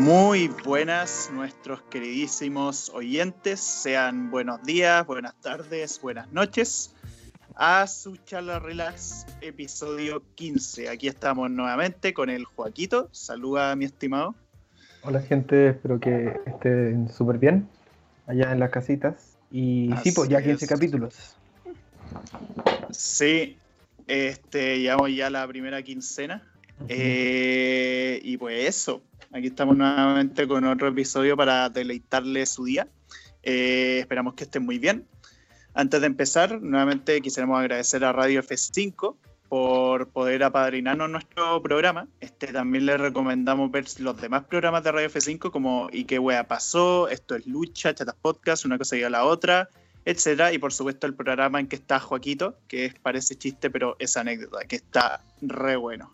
Muy buenas nuestros queridísimos oyentes, sean buenos días, buenas tardes, buenas noches a su charla relax episodio 15. Aquí estamos nuevamente con el Joaquito. Saluda mi estimado. Hola gente, espero que estén súper bien allá en las casitas. Y sí, pues ya 15 capítulos. Sí, este, llevamos ya la primera quincena. Eh, y pues eso, aquí estamos nuevamente con otro episodio para deleitarle su día. Eh, esperamos que estén muy bien. Antes de empezar, nuevamente quisiéramos agradecer a Radio F5 por poder apadrinarnos nuestro programa. Este, también les recomendamos ver los demás programas de Radio F5 como ¿Y qué wea pasó? Esto es Lucha, Chatas Podcast, una cosa y la otra, etcétera. Y por supuesto el programa en que está Joaquito, que parece chiste, pero es anécdota, que está re bueno.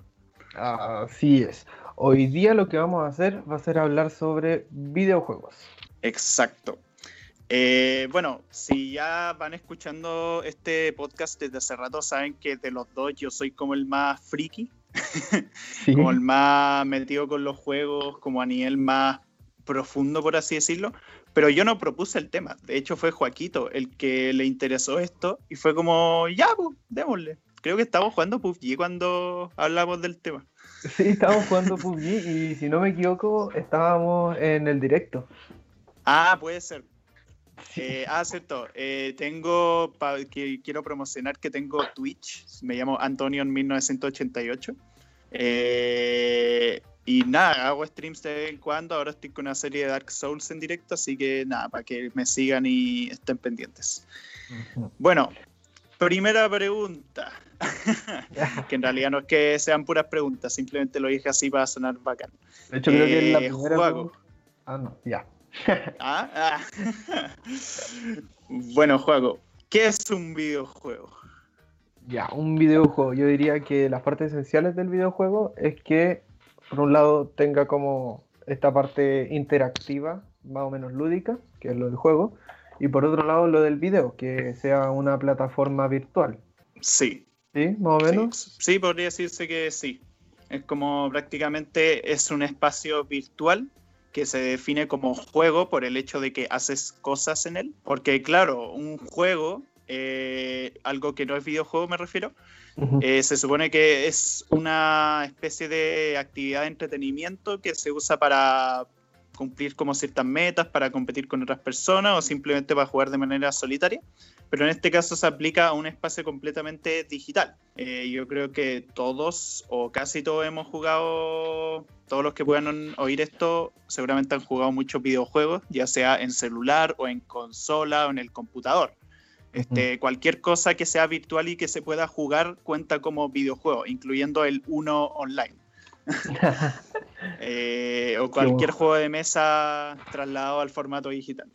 Así es. Hoy día lo que vamos a hacer va a ser hablar sobre videojuegos. Exacto. Eh, bueno, si ya van escuchando este podcast desde hace rato, saben que de los dos yo soy como el más friki, como el más metido con los juegos, como a nivel más profundo, por así decirlo. Pero yo no propuse el tema. De hecho, fue Joaquito el que le interesó esto y fue como, ya, pues, démosle. Creo que estábamos jugando PUBG cuando hablamos del tema. Sí, estábamos jugando PUBG y si no me equivoco, estábamos en el directo. Ah, puede ser, eh, ah, cierto. Eh, tengo, que, quiero promocionar que tengo Twitch. Me llamo Antonio en 1988. Eh, y nada, hago streams de vez en cuando. Ahora estoy con una serie de Dark Souls en directo, así que nada, para que me sigan y estén pendientes. Bueno, primera pregunta. que en realidad no es que sean puras preguntas, simplemente lo dije así para sonar bacán. De hecho, creo que la primera. Ah, no, ya. Ah, ah. bueno, juego. ¿Qué es un videojuego? Ya, un videojuego. Yo diría que las partes esenciales del videojuego es que, por un lado, tenga como esta parte interactiva, más o menos lúdica, que es lo del juego, y por otro lado, lo del video, que sea una plataforma virtual. Sí. ¿Sí? Más o menos. sí podría decirse que sí. Es como prácticamente es un espacio virtual que se define como juego por el hecho de que haces cosas en él. Porque claro, un juego, eh, algo que no es videojuego me refiero, eh, se supone que es una especie de actividad de entretenimiento que se usa para cumplir como ciertas metas, para competir con otras personas o simplemente para jugar de manera solitaria pero en este caso se aplica a un espacio completamente digital. Eh, yo creo que todos o casi todos hemos jugado, todos los que puedan oír esto, seguramente han jugado muchos videojuegos, ya sea en celular o en consola o en el computador. Este, Cualquier cosa que sea virtual y que se pueda jugar cuenta como videojuego, incluyendo el Uno Online. Eh, o cualquier juego de mesa trasladado al formato digital.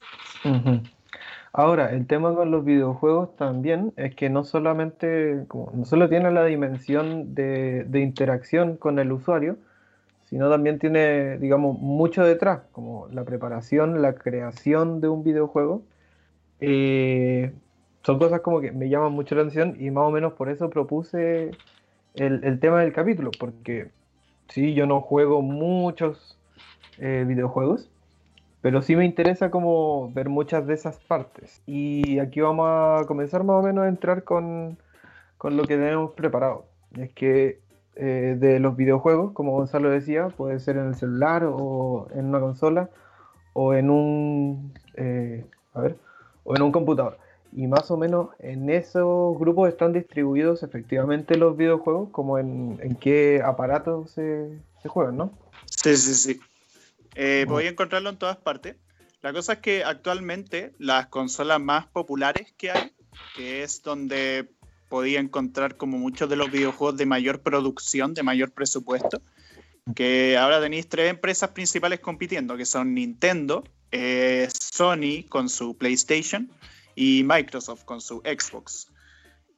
Ahora, el tema con los videojuegos también es que no solamente, no solo tiene la dimensión de, interacción con el usuario, sino también tiene, digamos, mucho detrás, como la preparación, la creación de un videojuego. Eh, son cosas como que me llaman mucho la atención y más o menos por eso propuse el, tema del capítulo, porque sí, yo no juego muchos eh, videojuegos, pero sí me interesa como ver muchas de esas partes. Y aquí vamos a comenzar más o menos a entrar con, lo que tenemos preparado. es que eh, de los videojuegos, como Gonzalo decía, puede ser en el celular o en una consola o en un, eh, a ver, o en un computador. Y más o menos en esos grupos están distribuidos efectivamente los videojuegos, como en, en qué aparatos se, se juegan, ¿no? Sí, sí, sí. Eh, voy a encontrarlo en todas partes. La cosa es que actualmente las consolas más populares que hay, que es donde podía encontrar como muchos de los videojuegos de mayor producción, de mayor presupuesto, que ahora tenéis tres empresas principales compitiendo, que son Nintendo, eh, Sony con su PlayStation y Microsoft con su Xbox.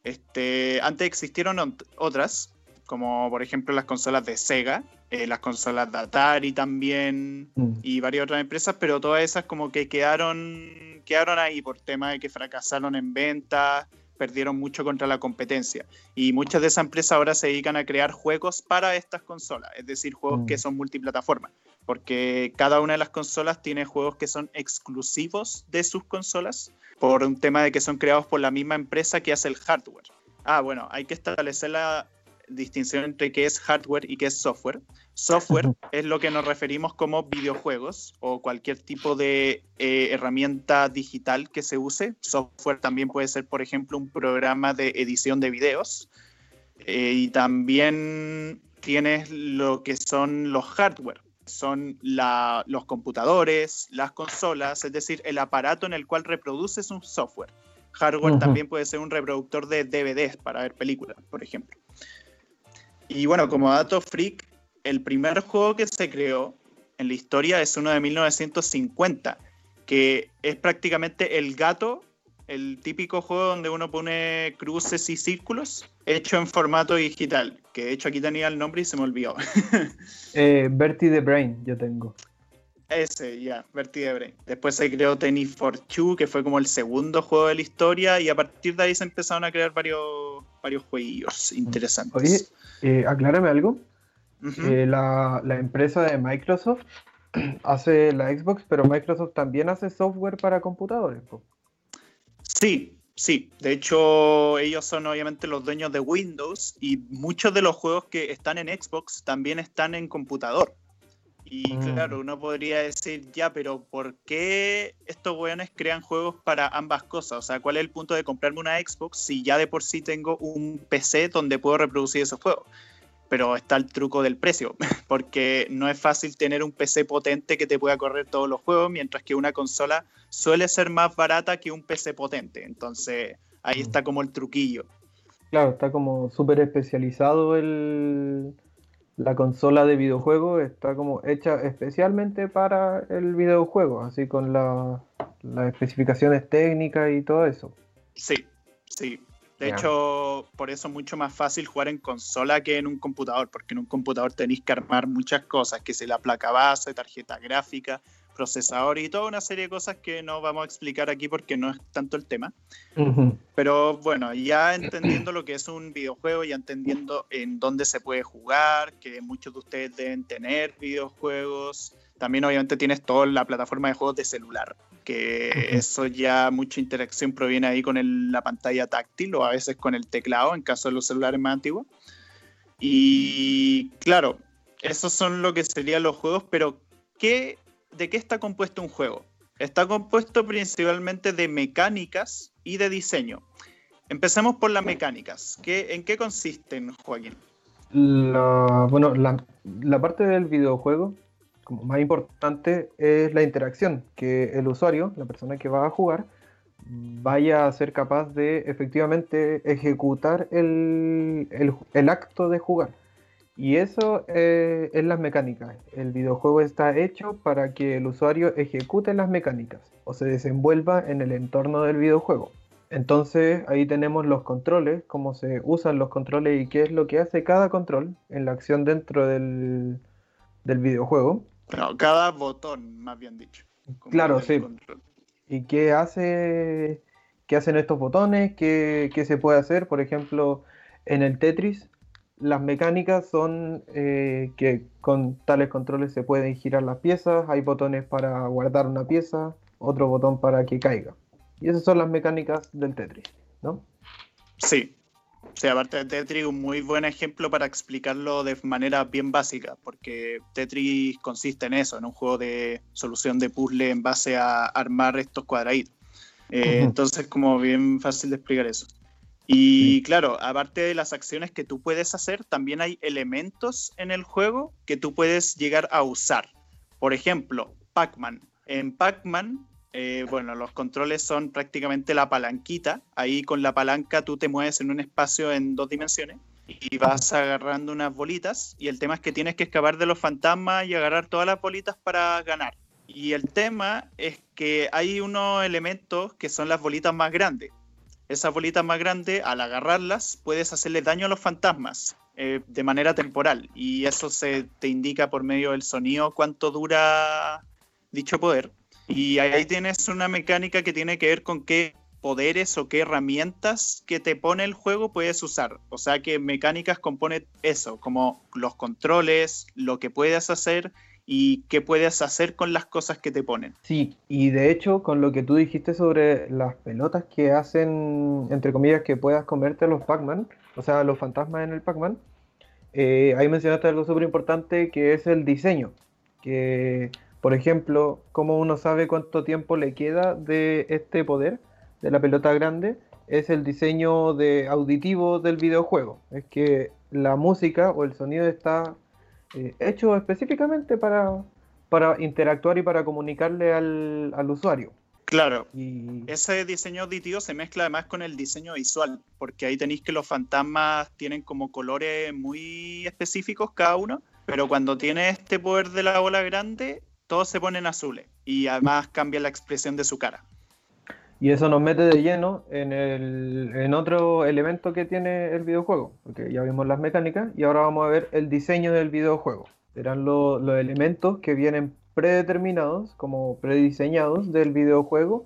Este, antes existieron otras, como por ejemplo las consolas de Sega, eh, las consolas de Atari también mm. y varias otras empresas, pero todas esas como que quedaron, quedaron ahí por tema de que fracasaron en ventas, perdieron mucho contra la competencia. Y muchas de esas empresas ahora se dedican a crear juegos para estas consolas, es decir, juegos que mm. son multiplataformas. porque cada una de las consolas tiene juegos que son exclusivos de sus consolas por un tema de que son creados por la misma empresa que hace el hardware. Ah, bueno, hay que establecer la distinción entre qué es hardware y qué es software. Software es lo que nos referimos como videojuegos o cualquier tipo de eh, herramienta digital que se use. Software también puede ser, por ejemplo, un programa de edición de videos. Eh, y también tienes lo que son los hardware. Son los computadores, las consolas, es decir, el aparato en el cual reproduces un software. Hardware también puede ser un reproductor de DVDs para ver películas, por ejemplo. Y bueno, como dato freak, el primer juego que se creó en la historia es uno de 1950, que es prácticamente el gato, el típico juego donde uno pone cruces y círculos, hecho en formato digital, que de hecho aquí tenía el nombre y se me olvidó. eh, Bertie the Brain, yo tengo. Ese, ya, Bertie the Brain. Después se creó Tennis for Two, que fue como el segundo juego de la historia, y a partir de ahí se empezaron a crear varios, varios jueguillos interesantes. Oye, eh, aclárame algo. Eh, la, empresa de Microsoft hace la Xbox, pero Microsoft también hace software para computadores. Sí, sí. De hecho, ellos son obviamente los dueños de Windows y muchos de los juegos que están en Xbox también están en computador. Y mm. claro, uno podría decir, ya, pero ¿por qué estos weones crean juegos para ambas cosas? O sea, ¿cuál es el punto de comprarme una Xbox si ya de por sí tengo un PC donde puedo reproducir esos juegos? Pero está el truco del precio, porque no es fácil tener un PC potente que te pueda correr todos los juegos, mientras que una consola suele ser más barata que un PC potente. Entonces, ahí mm. está como el truquillo. Claro, está como súper especializado el, la consola de videojuego está como hecha especialmente para el videojuego, así con las especificaciones técnicas y todo eso. Sí, sí. De hecho, por eso es mucho más fácil jugar en consola que en un computador, porque en un computador tenéis que armar muchas cosas, que si la placa base, tarjeta gráfica, procesador y toda una serie de cosas que no vamos a explicar aquí porque no es tanto el tema. Pero bueno, ya entendiendo lo que es un videojuego, ya entendiendo en dónde se puede jugar, que muchos de ustedes deben tener videojuegos. También obviamente tienes toda la plataforma de juegos de celular, que eso ya mucha interacción proviene ahí con la pantalla táctil o a veces con el teclado en caso de los celulares más antiguos. Y claro, esos son lo que serían los juegos, pero ¿qué ¿de qué está compuesto un juego? Está compuesto principalmente de mecánicas y de diseño. Empecemos por las mecánicas. ¿Qué, ¿En qué consisten, Joaquín? La, bueno, la, parte del videojuego como más importante es la interacción, que el usuario, la persona que va a jugar, vaya a ser capaz de efectivamente ejecutar el, el acto de jugar. Y eso eh, es las mecánicas. El videojuego está hecho para que el usuario ejecute las mecánicas o se desenvuelva en el entorno del videojuego. Entonces ahí tenemos los controles, cómo se usan los controles y qué es lo que hace cada control en la acción dentro del, videojuego. cada botón, más bien dicho. Claro, sí. ¿Y qué hace? ¿Qué hacen estos botones? ¿Qué, ¿Qué se puede hacer? Por ejemplo, en el Tetris las mecánicas son eh, que con tales controles se pueden girar las piezas, hay botones para guardar una pieza, otro botón para que caiga. Y esas son las mecánicas del Tetris, ¿no? Sí. Sí, aparte de Tetris, un muy buen ejemplo para explicarlo de manera bien básica, porque Tetris consiste en eso, en un juego de solución de puzzle en base a armar estos cuadraditos. Eh, entonces, como bien fácil de explicar eso. Y claro, aparte de las acciones que tú puedes hacer, también hay elementos en el juego que tú puedes llegar a usar. Por ejemplo, Pac-Man. En Pac-Man, eh, bueno, los controles son prácticamente la palanquita. Ahí con la palanca tú te mueves en un espacio en dos dimensiones y vas agarrando unas bolitas. Y el tema es que tienes que escapar de los fantasmas y agarrar todas las bolitas para ganar. Y el tema es que hay unos elementos que son las bolitas más grandes esas bolitas más grandes, al agarrarlas, puedes hacerle daño a los fantasmas eh, de manera temporal. Y eso se te indica por medio del sonido cuánto dura dicho poder. Y ahí tienes una mecánica que tiene que ver con qué poderes o qué herramientas que te pone el juego puedes usar. O sea que mecánicas compone eso, como los controles, lo que puedes hacer y qué puedes hacer con las cosas que te ponen. Sí, y de hecho con lo que tú dijiste sobre las pelotas que hacen, entre comillas, que puedas comerte a los Pac-Man, o sea, los fantasmas en el Pac-Man, eh, ahí mencionaste algo súper importante que es el diseño, que por ejemplo, cómo uno sabe cuánto tiempo le queda de este poder, de la pelota grande, es el diseño de auditivo del videojuego. Es que la música o el sonido está eh, hecho específicamente para, para interactuar y para comunicarle al, al usuario. Claro, y... ese diseño auditivo se mezcla además con el diseño visual, porque ahí tenéis que los fantasmas tienen como colores muy específicos cada uno, pero cuando tiene este poder de la bola grande, todos se ponen azules y además cambia la expresión de su cara. Y eso nos mete de lleno en, el, en otro elemento que tiene el videojuego, porque ya vimos las mecánicas y ahora vamos a ver el diseño del videojuego. Serán los elementos que vienen predeterminados, como prediseñados del videojuego,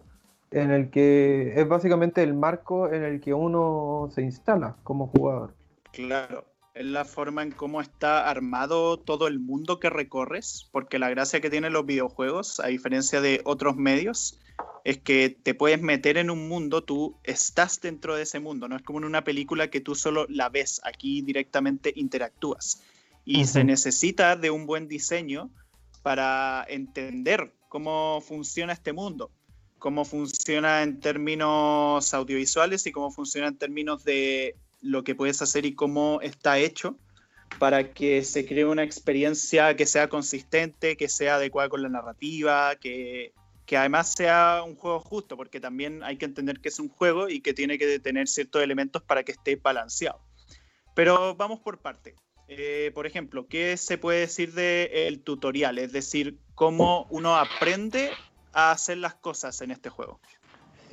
en el que es básicamente el marco en el que uno se instala como jugador. Claro, es la forma en cómo está armado todo el mundo que recorres, porque la gracia que tienen los videojuegos, a diferencia de otros medios, es que te puedes meter en un mundo, tú estás dentro de ese mundo, no es como en una película que tú solo la ves, aquí directamente interactúas. Y se necesita de un buen diseño para entender cómo funciona este mundo, cómo funciona en términos audiovisuales y cómo funciona en términos de lo que puedes hacer y cómo está hecho para que se cree una experiencia que sea consistente, que sea adecuada con la narrativa, que que además sea un juego justo, porque también hay que entender que es un juego y que tiene que tener ciertos elementos para que esté balanceado. Pero vamos por parte. Eh, por ejemplo, ¿qué se puede decir del tutorial? Es decir, cómo uno aprende a hacer las cosas en este juego.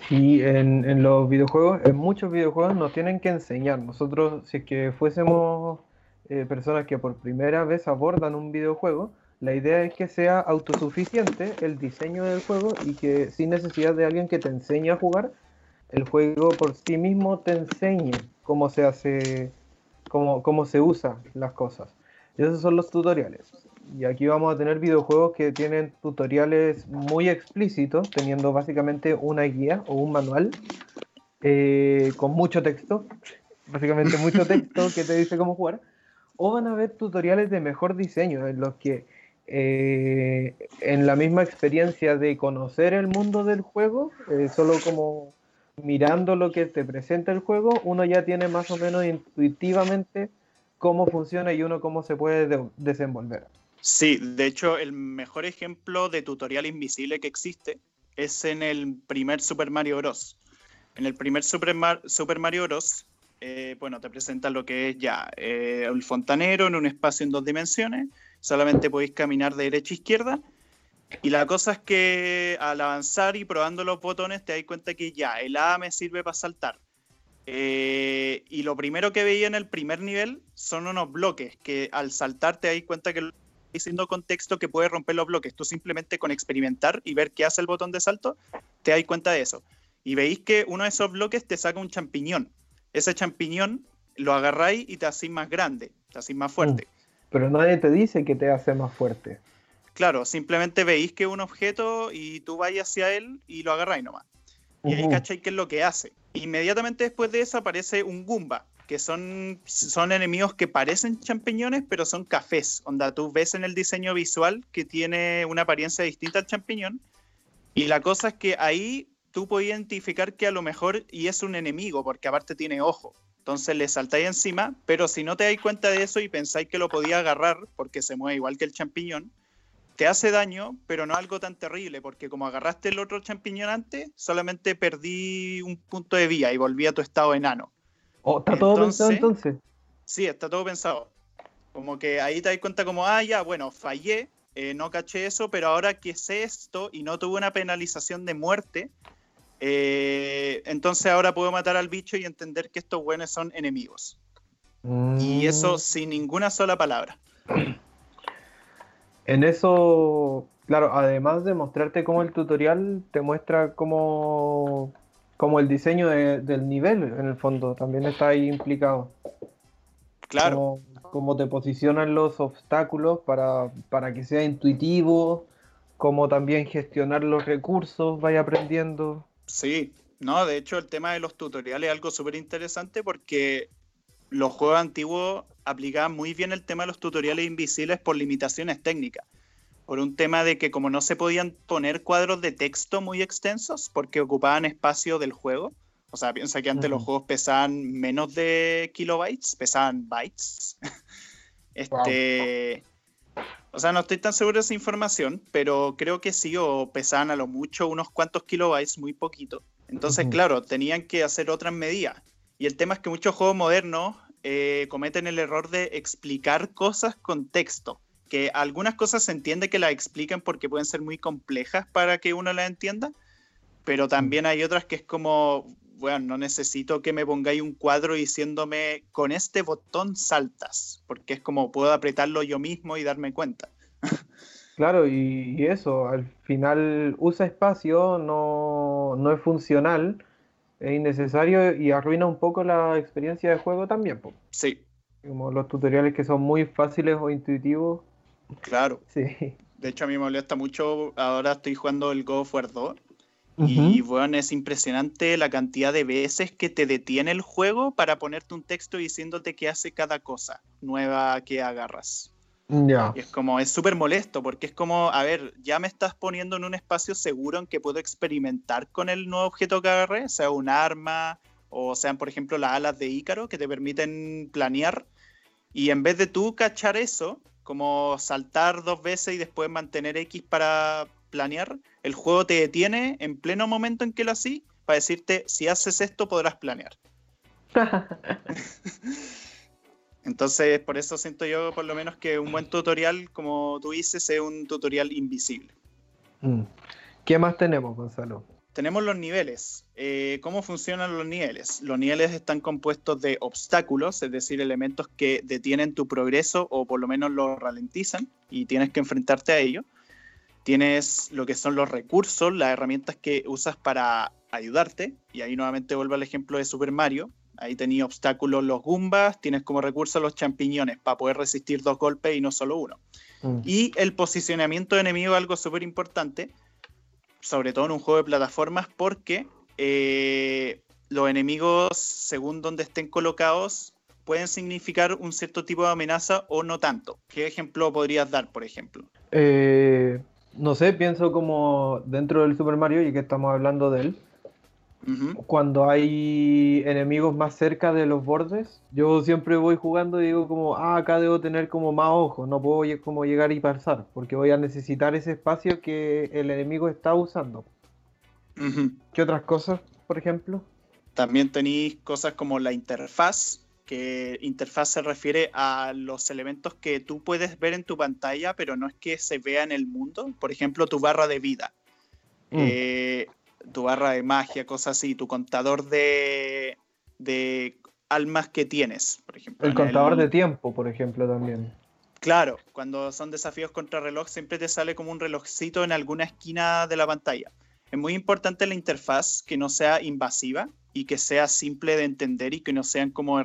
Sí, en, los videojuegos, en muchos videojuegos nos tienen que enseñar. Nosotros, si que fuésemos eh, personas que por primera vez abordan un videojuego, la idea es que sea autosuficiente el diseño del juego y que sin necesidad de alguien que te enseñe a jugar, el juego por sí mismo te enseñe cómo se hace, cómo, cómo se usa las cosas. Y esos son los tutoriales. Y aquí vamos a tener videojuegos que tienen tutoriales muy explícitos, teniendo básicamente una guía o un manual eh, con mucho texto, básicamente mucho texto que te dice cómo jugar. O van a haber tutoriales de mejor diseño en los que eh, en la misma experiencia de conocer el mundo del juego, eh, solo como mirando lo que te presenta el juego, uno ya tiene más o menos intuitivamente cómo funciona y uno cómo se puede desenvolver. Sí, de hecho el mejor ejemplo de tutorial invisible que existe es en el primer Super Mario Bros. En el primer Super, Mario Bros. Eh, bueno, te presenta lo que es ya el fontanero en un espacio en dos dimensiones solamente podéis caminar de derecha a izquierda. Y la cosa es que al avanzar y probando los botones te das cuenta que ya, el A me sirve para saltar. Eh, y lo primero que veía en el primer nivel son unos bloques que al saltar te das cuenta que diciendo contexto que puede romper los bloques. Tú simplemente con experimentar y ver qué hace el botón de salto, te das cuenta de eso. Y veis que uno de esos bloques te saca un champiñón. Ese champiñón lo agarráis y te hacéis más grande, te hacéis más fuerte. Uh pero nadie te dice que te hace más fuerte. Claro, simplemente veis que es un objeto y tú vais hacia él y lo agarráis nomás. Y ahí cacháis qué es lo que hace. Inmediatamente después de eso aparece un Goomba, que son, son enemigos que parecen champiñones, pero son cafés. Onda, tú ves en el diseño visual que tiene una apariencia distinta al champiñón. Y la cosa es que ahí tú puedes identificar que a lo mejor y es un enemigo, porque aparte tiene ojo. Entonces le saltáis encima, pero si no te dais cuenta de eso y pensáis que lo podía agarrar, porque se mueve igual que el champiñón, te hace daño, pero no algo tan terrible, porque como agarraste el otro champiñón antes, solamente perdí un punto de vía y volví a tu estado enano. Oh, ¿Está todo pensado entonces? Sí, está todo pensado. Como que ahí te das cuenta como, ah, ya, bueno, fallé, eh, no caché eso, pero ahora que sé esto y no tuve una penalización de muerte, eh, entonces ahora puedo matar al bicho y entender que estos buenos son enemigos. Y mm. eso sin ninguna sola palabra. En eso, claro, además de mostrarte cómo el tutorial te muestra cómo, cómo el diseño del nivel, en el fondo, también está ahí implicado. Claro. cómo te posicionan los obstáculos para, para que sea intuitivo, cómo también gestionar los recursos, vaya aprendiendo. Sí, no, de hecho el tema de los tutoriales es algo súper interesante porque los juegos antiguos aplicaban muy bien el tema de los tutoriales invisibles por limitaciones técnicas. Por un tema de que como no se podían poner cuadros de texto muy extensos porque ocupaban espacio del juego, o sea, piensa que antes los juegos pesaban menos de kilobytes, pesaban bytes. este, O sea, no estoy tan seguro de esa información, pero creo que sí, o pesaban a lo mucho unos cuantos kilobytes, muy poquito. Entonces, claro, tenían que hacer otras medidas. Y el tema es que muchos juegos modernos eh, cometen el error de explicar cosas con texto. Que algunas cosas se entiende que las explican porque pueden ser muy complejas para que uno las entienda, pero también hay otras que es como, bueno, no necesito que me pongáis un cuadro diciéndome con este botón saltas, porque es como puedo apretarlo yo mismo y darme cuenta. Claro, y, eso, al final usa espacio, no, no, es funcional, es innecesario y arruina un poco la experiencia de juego también. Sí. Como los tutoriales que son muy fáciles o intuitivos. Claro. Sí. De hecho, a mí me molesta mucho, ahora estoy jugando el God of War 2 y bueno, es impresionante la cantidad de veces que te detiene el juego para ponerte un texto diciéndote qué hace cada cosa nueva que agarras. Y es como, es súper molesto porque es como, a ver, ya me estás poniendo en un espacio seguro en que puedo experimentar con el nuevo objeto que agarré, sea un arma o sean, por ejemplo, las alas de Ícaro que te permiten planear. Y en vez de tú cachar eso, como saltar dos veces y después mantener X para planear, el juego te detiene en pleno momento en que lo haces para decirte, si haces esto podrás planear. Entonces, por eso siento yo por lo menos que un buen tutorial, como tú dices, es un tutorial invisible. Mm. ¿Qué más tenemos, Gonzalo? Tenemos los niveles. Eh, ¿Cómo funcionan los niveles? Los niveles están compuestos de obstáculos, es decir, elementos que detienen tu progreso o por lo menos lo ralentizan y tienes que enfrentarte a ellos. Tienes lo que son los recursos, las herramientas que usas para ayudarte. Y ahí nuevamente vuelvo al ejemplo de Super Mario. Ahí tenía obstáculos los Goombas, tienes como recurso los champiñones para poder resistir dos golpes y no solo uno. Mm. Y el posicionamiento de enemigo es algo súper importante, sobre todo en un juego de plataformas, porque eh, los enemigos, según donde estén colocados, pueden significar un cierto tipo de amenaza o no tanto. ¿Qué ejemplo podrías dar, por ejemplo? Eh, no sé, pienso como dentro del Super Mario, y que estamos hablando de él, cuando hay enemigos más cerca de los bordes, yo siempre voy jugando y digo como, ah, acá debo tener como más ojos, no puedo como llegar y pasar, porque voy a necesitar ese espacio que el enemigo está usando. ¿Qué otras cosas, por ejemplo? También tenéis cosas como la interfaz, que interfaz se refiere a los elementos que tú puedes ver en tu pantalla, pero no es que se vea en el mundo. Por ejemplo, tu barra de vida, mm. eh, tu barra de magia, cosas así, tu contador de, de almas que tienes, por ejemplo. El contador de tiempo, por ejemplo, también. Claro, cuando son desafíos contra reloj siempre te sale como un relojcito en alguna esquina de la pantalla. Es muy importante la interfaz que no sea invasiva, y que sea simple de entender y que no sean como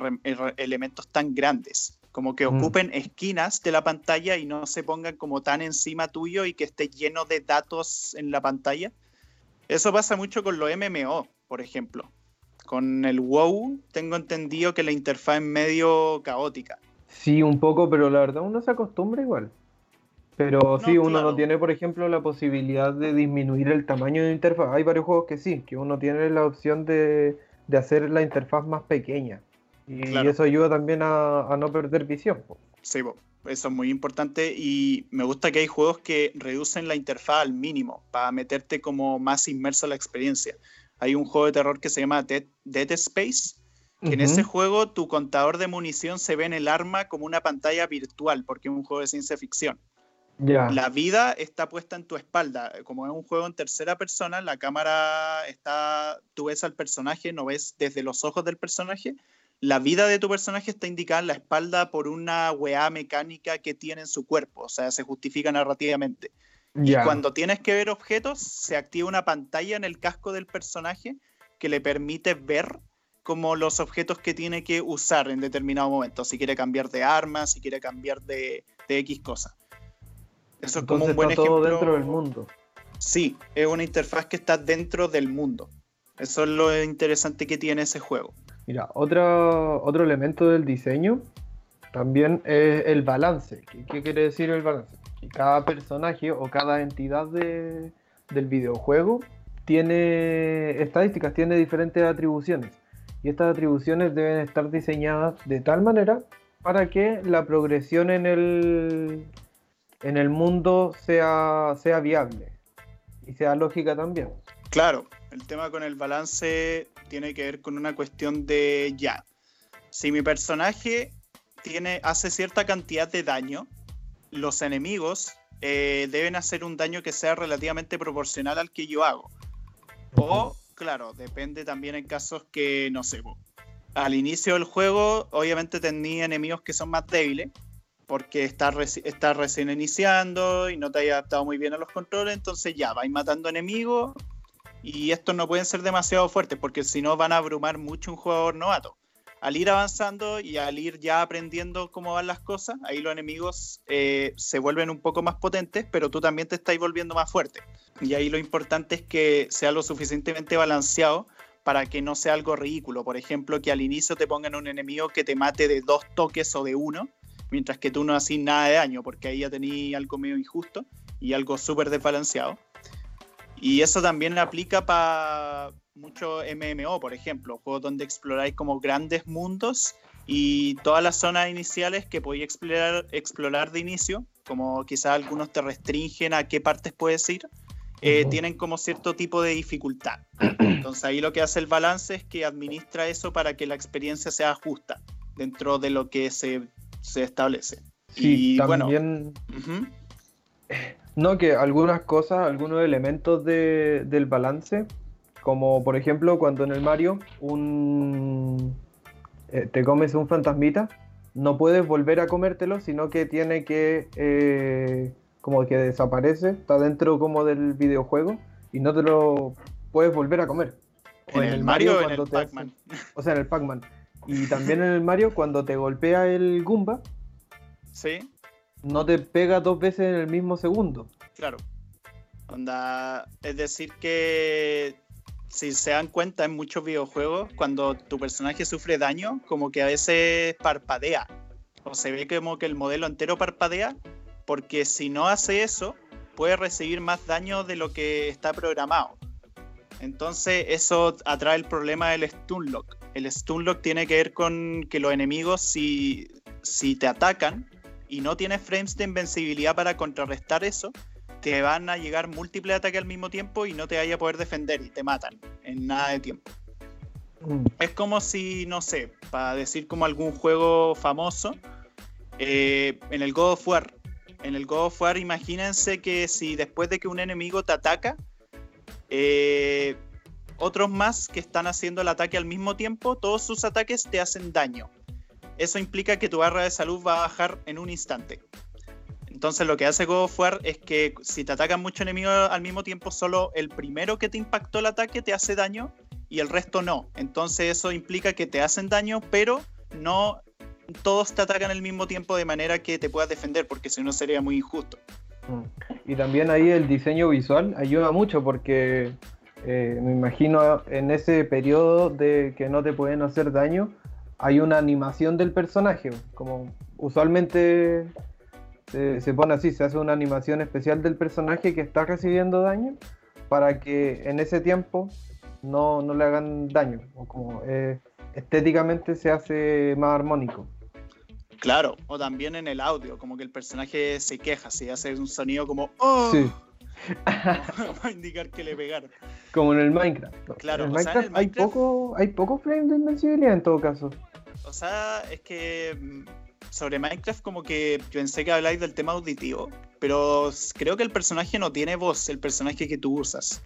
elementos tan grandes, como que mm. ocupen esquinas de la pantalla y no se pongan como tan encima tuyo y que esté lleno de datos en la pantalla. Eso pasa mucho con los MMO, por ejemplo. Con el WoW tengo entendido que la interfaz es medio caótica. Sí, un poco, pero la verdad uno se acostumbra igual. Pero sí, uno no tiene, por ejemplo, la posibilidad de disminuir el tamaño de la interfaz. Hay varios juegos que sí, que uno tiene la opción de, hacer la interfaz más pequeña. Y, eso ayuda también a, no perder visión. Sí, eso es muy importante. Y me gusta que hay juegos que reducen la interfaz al mínimo para meterte como más inmerso en la experiencia. Hay un juego de terror que se llama Dead, Space, que en ese juego tu contador de munición se ve en el arma como una pantalla virtual, porque es un juego de ciencia ficción. La vida está puesta en tu espalda. Como es un juego en tercera persona, la cámara está, tú ves al personaje, no ves desde los ojos del personaje. La vida de tu personaje está indicada en la espalda por una weá mecánica que tiene en su cuerpo, o sea, se justifica narrativamente. Y cuando tienes que ver objetos, se activa una pantalla en el casco del personaje que le permite ver como los objetos que tiene que usar en determinado momento. Si quiere cambiar de arma, si quiere cambiar de, X cosa. Eso es como un buen está todo dentro del mundo. Sí, es una interfaz que está dentro del mundo. Eso es lo interesante que tiene ese juego. Mira, otro, otro elemento del diseño también es el balance. ¿Qué, quiere decir el balance? Que cada personaje o cada entidad del videojuego tiene estadísticas, tiene diferentes atribuciones. Y estas atribuciones deben estar diseñadas de tal manera para que la progresión en el, en el mundo sea, sea viable y sea lógica también. Claro, el tema con el balance tiene que ver con una cuestión de ya. Si mi personaje tiene, hace cierta cantidad de daño, los enemigos eh, deben hacer un daño que sea relativamente proporcional al que yo hago. O, claro, depende también en casos que, no sé, al inicio del juego, obviamente tenía enemigos que son más débiles, porque estás, recién iniciando y no te hayas adaptado muy bien a los controles, entonces ya, vais matando enemigos y estos no pueden ser demasiado fuertes, porque si no van a abrumar mucho un jugador novato. Al ir avanzando y al ir ya aprendiendo cómo van las cosas, ahí los enemigos eh, se vuelven un poco más potentes, pero tú también te estás volviendo más fuerte. Y ahí lo importante es que sea lo suficientemente balanceado para que no sea algo ridículo. Por ejemplo, que al inicio te pongan un enemigo que te mate de dos toques o de uno, mientras que tú no haces nada de daño, porque ahí ya tenías algo medio injusto y algo súper desbalanceado. Y eso también aplica para muchos MMO, por ejemplo, juegos donde exploráis como grandes mundos y todas las zonas iniciales que podéis explorar, explorar de inicio, como quizás algunos te restringen a qué partes puedes ir, eh, tienen como cierto tipo de dificultad. Entonces ahí lo que hace el balance es que administra eso para que la experiencia sea justa dentro de lo que se, se establece. y también... Bueno, No, que algunas cosas, algunos elementos de, del balance, como por ejemplo cuando en el Mario un, eh, te comes un fantasmita, no puedes volver a comértelo, sino que tiene que eh, como que desaparece, está dentro como del videojuego y no te lo puedes volver a comer. O en, el Mario, o en el Pac-Man. O sea, en el Pac-Man. Y también en el Mario cuando te golpea el Goomba. Sí. No te pega dos veces en el mismo segundo. Claro. Onda, es decir que si se dan cuenta en muchos videojuegos, cuando tu personaje sufre daño, como que a veces parpadea. O se ve como que el modelo entero parpadea porque si no hace eso, puede recibir más daño de lo que está programado. Entonces eso atrae el problema del Stunlock. El Stunlock tiene que ver con que los enemigos si, si te atacan y no tienes frames de invencibilidad para contrarrestar eso, te van a llegar múltiples ataques al mismo tiempo y no te vaya a poder defender y te matan en nada de tiempo. Mm. Es como si, no sé, para decir como algún juego famoso, eh, en el God of War en el God of War, imagínense que si después de que un enemigo te ataca, eh, otros más que están haciendo el ataque al mismo tiempo, todos sus ataques te hacen daño. Eso implica que tu barra de salud va a bajar en un instante. Entonces lo que hace God of War es que si te atacan muchos enemigos al mismo tiempo, solo el primero que te impactó el ataque te hace daño y el resto no. Entonces eso implica que te hacen daño, pero no todos te atacan al mismo tiempo de manera que te puedas defender, porque si no sería muy injusto. Mm. Y también ahí el diseño visual ayuda mucho porque eh, me imagino en ese periodo de que no te pueden hacer daño, hay una animación del personaje, como usualmente se, pone así, se hace una animación especial del personaje que está recibiendo daño para que en ese tiempo no, le hagan daño, o como eh, estéticamente se hace más armónico. Claro, o también en el audio, como que el personaje se queja, si hace un sonido como ¡Oh! Sí. A indicar que le pegaron. Como en el Minecraft. Claro, en, Minecraft, hay poco, hay poco frame de invencibilidad en todo caso. O sea, es que mm, sobre Minecraft como que pensé que habláis del tema auditivo, pero creo que el personaje no tiene voz, el personaje que tú usas.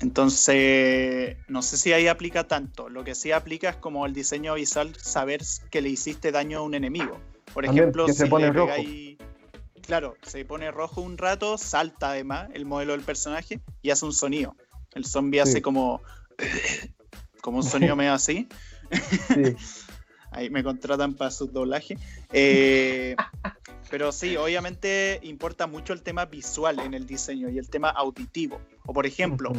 Entonces, no sé si ahí aplica tanto. Lo que sí aplica es como el diseño visual, saber que le hiciste daño a un enemigo. Por ejemplo, si se pone rojo. Claro, se pone rojo un rato, salta además el modelo del personaje y hace un sonido. El zombie hace como como un sonido medio así. Sí. Ahí me contratan para su doblaje. Eh, pero sí, obviamente importa mucho el tema visual en el diseño y el tema auditivo. O por ejemplo,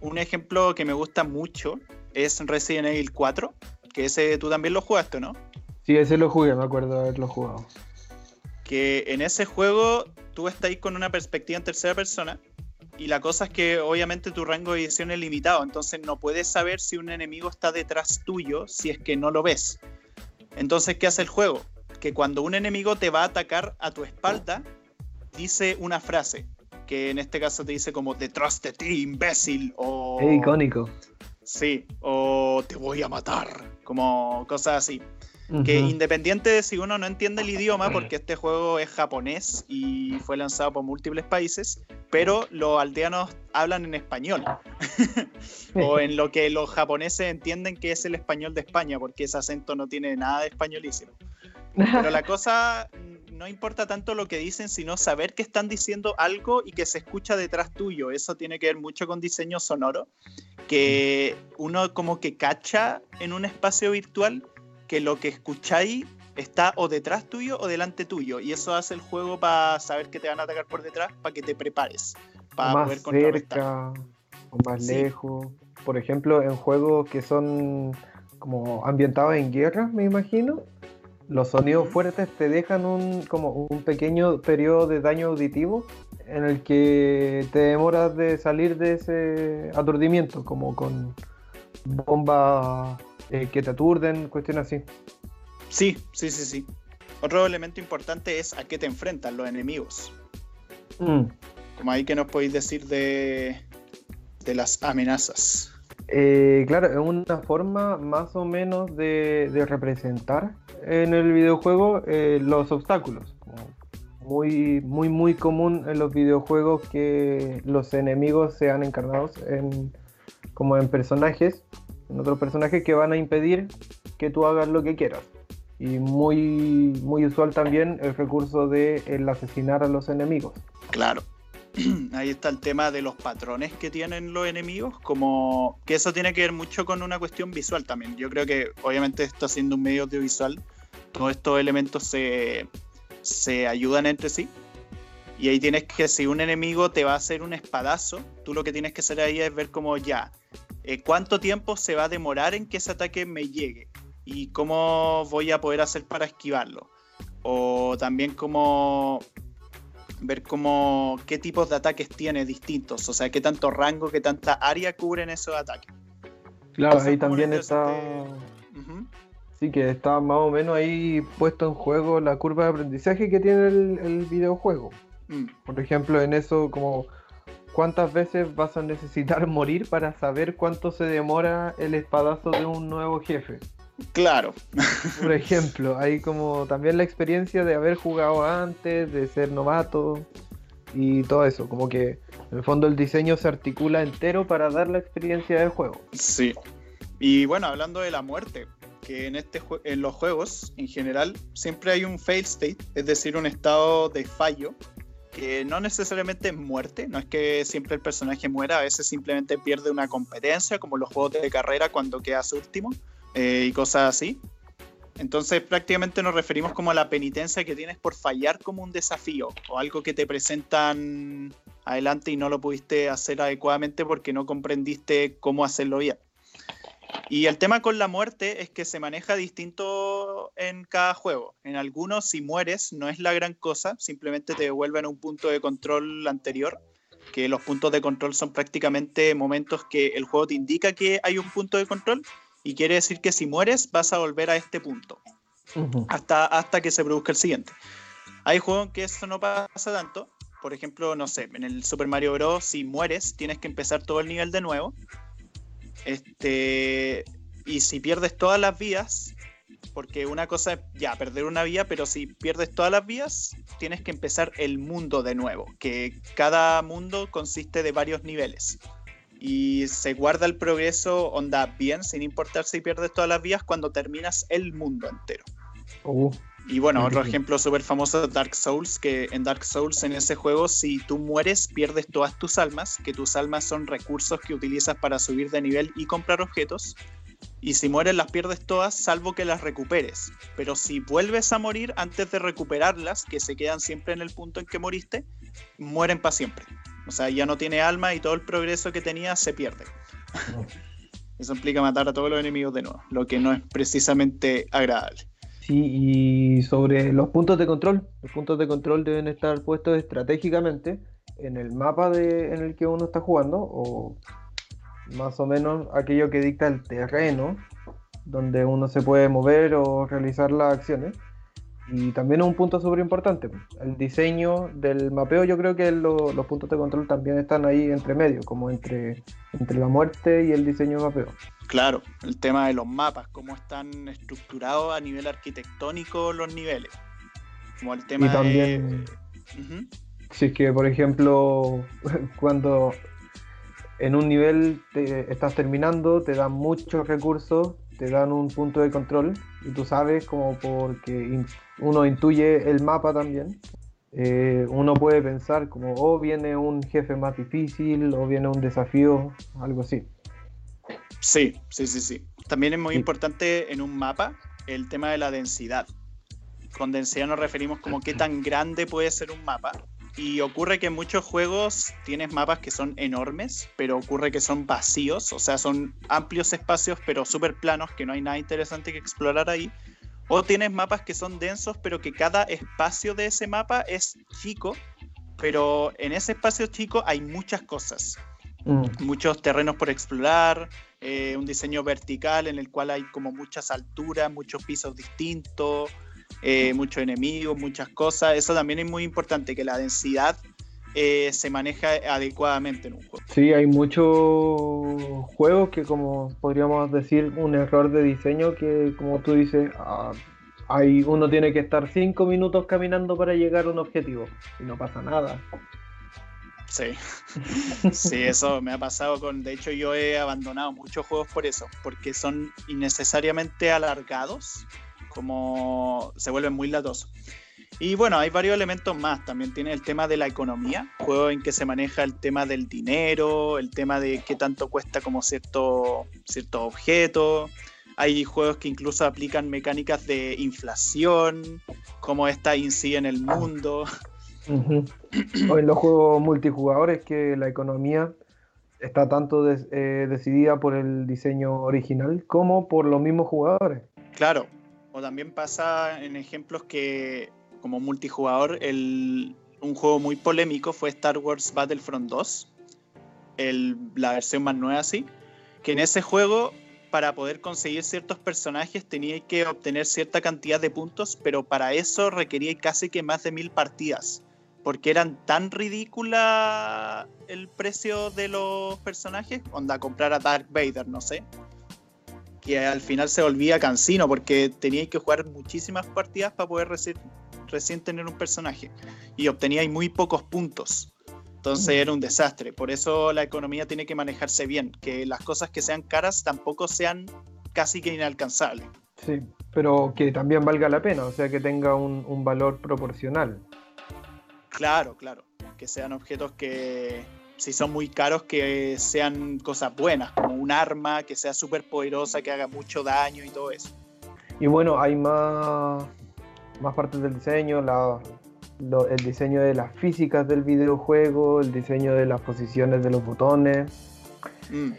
un ejemplo que me gusta mucho es Resident Evil 4, que ese tú también lo jugaste, ¿no? Sí, ese lo jugué, me acuerdo de haberlo jugado. Que en ese juego tú estás ahí con una perspectiva en tercera persona y la cosa es que obviamente tu rango de visión es limitado, entonces no puedes saber si un enemigo está detrás tuyo si es que no lo ves. Entonces, ¿qué hace el juego? Que cuando un enemigo te va a atacar a tu espalda, dice una frase, que en este caso te dice como detrás de ti, imbécil, o... Es icónico. Sí, o te voy a matar, como cosas así. Que independiente de si uno no entiende el idioma, porque este juego es japonés y fue lanzado por múltiples países, pero los aldeanos hablan en español. o en lo que los japoneses entienden que es el español de España, porque ese acento no tiene nada de españolísimo. Pero la cosa no importa tanto lo que dicen, sino saber que están diciendo algo y que se escucha detrás tuyo. Eso tiene que ver mucho con diseño sonoro, que uno como que cacha en un espacio virtual que lo que escucháis está o detrás tuyo o delante tuyo. Y eso hace el juego para saber que te van a atacar por detrás, para que te prepares. Para más cerca o más lejos. Por ejemplo, en juegos que son como ambientados en guerra, me imagino, los sonidos fuertes te dejan un, como un pequeño periodo de daño auditivo en el que te demoras de salir de ese aturdimiento, como con bombas eh, que te aturden, cuestiones así. Sí, sí, sí, sí. Otro elemento importante es a qué te enfrentan los enemigos. Mm. Como ahí que nos podéis decir de, de las amenazas. Eh, claro, es una forma más o menos de, representar en el videojuego eh, los obstáculos. Muy, muy, muy común en los videojuegos que los enemigos sean encarnados en, como en personajes en otros personajes que van a impedir que tú hagas lo que quieras. Y muy, muy usual también el recurso de el asesinar a los enemigos. Claro. Ahí está el tema de los patrones que tienen los enemigos, como que eso tiene que ver mucho con una cuestión visual también. Yo creo que obviamente esto siendo un medio audiovisual, todos estos elementos se, se ayudan entre sí. Y ahí tienes que, si un enemigo te va a hacer un espadazo, tú lo que tienes que hacer ahí es ver como ya, eh, cuánto tiempo se va a demorar en que ese ataque me llegue y cómo voy a poder hacer para esquivarlo. O también cómo ver cómo qué tipos de ataques tiene distintos, o sea, qué tanto rango, qué tanta área cubren esos ataques. Claro, ahí también está... Sí, que está más o menos ahí puesto en juego la curva de aprendizaje que tiene el, videojuego. Mm. Por ejemplo, en eso como ¿Cuántas veces vas a necesitar morir para saber cuánto se demora el espadazo de un nuevo jefe? Claro. Por ejemplo, hay como también la experiencia de haber jugado antes, de ser novato y todo eso. Como que en el fondo el diseño se articula entero para dar la experiencia del juego. Sí. Y bueno, hablando de la muerte, que en, este en los juegos en general siempre hay un fail state, es decir, un estado de fallo que no necesariamente es muerte, no es que siempre el personaje muera, a veces simplemente pierde una competencia, como los juegos de carrera cuando quedas último eh, y cosas así. Entonces prácticamente nos referimos como a la penitencia que tienes por fallar como un desafío o algo que te presentan adelante y no lo pudiste hacer adecuadamente porque no comprendiste cómo hacerlo bien. Y el tema con la muerte es que se maneja distinto en cada juego. En algunos, si mueres, no es la gran cosa, simplemente te devuelven a un punto de control anterior, que los puntos de control son prácticamente momentos que el juego te indica que hay un punto de control y quiere decir que si mueres vas a volver a este punto hasta, hasta que se produzca el siguiente. Hay juegos en que eso no pasa tanto. Por ejemplo, no sé, en el Super Mario Bros. si mueres tienes que empezar todo el nivel de nuevo este, y si pierdes todas las vías, porque una cosa es ya perder una vía, pero si pierdes todas las vías, tienes que empezar el mundo de nuevo, que cada mundo consiste de varios niveles. Y se guarda el progreso, onda bien, sin importar si pierdes todas las vías, cuando terminas el mundo entero. Uh. Y bueno, otro ejemplo súper famoso es Dark Souls, que en Dark Souls, en ese juego, si tú mueres, pierdes todas tus almas, que tus almas son recursos que utilizas para subir de nivel y comprar objetos. y si mueres las pierdes todas salvo que las recuperes. Pero si vuelves a morir antes de recuperarlas, que se quedan siempre en el punto en que moriste, mueren para siempre. O sea, ya no tiene alma y todo el progreso que tenía se pierde. Eso implica matar a todos los enemigos de nuevo, lo que no es precisamente agradable. Y sobre los puntos de control, los puntos de control deben estar puestos estratégicamente en el mapa de, en el que uno está jugando, o más o menos aquello que dicta el terreno donde uno se puede mover o realizar las acciones. Y también un punto súper importante, el diseño del mapeo, yo creo que los puntos de control también están ahí entre medio, como entre, entre la muerte y el diseño de mapeo. Claro, el tema de los mapas, cómo están estructurados a nivel arquitectónico los niveles. Como el tema y también, si es que, por ejemplo, cuando en un nivel te estás terminando, te dan muchos recursos, te dan un punto de control y tú sabes como porque uno intuye el mapa también, eh, uno puede pensar como, oh, viene un jefe más difícil o viene un desafío, algo así. Sí, sí, sí, sí. También es muy importante en un mapa el tema de la densidad. Con densidad nos referimos como qué tan grande puede ser un mapa y ocurre que en muchos juegos tienes mapas que son enormes, pero ocurre que son vacíos, o sea, son amplios espacios, pero súper planos, que no hay nada interesante que explorar ahí. O tienes mapas que son densos, pero que cada espacio de ese mapa es chico, pero en ese espacio chico hay muchas cosas. Mm. Muchos terrenos por explorar, eh, un diseño vertical en el cual hay como muchas alturas, muchos pisos distintos, eh, muchos enemigos, muchas cosas. Eso también es muy importante, que la densidad eh, se maneja adecuadamente en un juego. Sí, hay muchos juegos que como podríamos decir un error de diseño que como tú dices, ah, hay, uno tiene que estar cinco minutos caminando para llegar a un objetivo y no pasa nada. Sí, sí, eso me ha pasado con, de hecho yo he abandonado muchos juegos por eso, porque son innecesariamente alargados como se vuelven muy latosos. Y bueno, hay varios elementos más. También tiene el tema de la economía, juego en que se maneja el tema del dinero, el tema de qué tanto cuesta como cierto, cierto objeto. Hay juegos que incluso aplican mecánicas de inflación, cómo esta incide en el mundo. O en los juegos multijugadores que la economía está tanto eh, decidida por el diseño original como por los mismos jugadores. Claro, o también pasa en ejemplos que, como multijugador, el, un juego muy polémico fue Star Wars Battlefront 2, el, la versión más nueva, sí, que en ese juego, para poder conseguir ciertos personajes, tenía que obtener cierta cantidad de puntos, pero para eso requería casi que más de mil partidas, porque eran tan ridícula el precio de los personajes, onda comprar a Dark Vader, no sé, que al final se volvía cansino porque teníais que jugar muchísimas partidas para poder recién, recién tener un personaje y obteníais muy pocos puntos. Entonces mm. era un desastre. Por eso la economía tiene que manejarse bien, que las cosas que sean caras tampoco sean casi que inalcanzables. Sí, pero que también valga la pena, o sea, que tenga un, un valor proporcional. Claro, claro. Que sean objetos que, si son muy caros, que sean cosas buenas, como un arma que sea súper poderosa, que haga mucho daño y todo eso. Y bueno, hay más, más partes del diseño, el diseño de las físicas del videojuego, el diseño de las posiciones de los botones. Mm.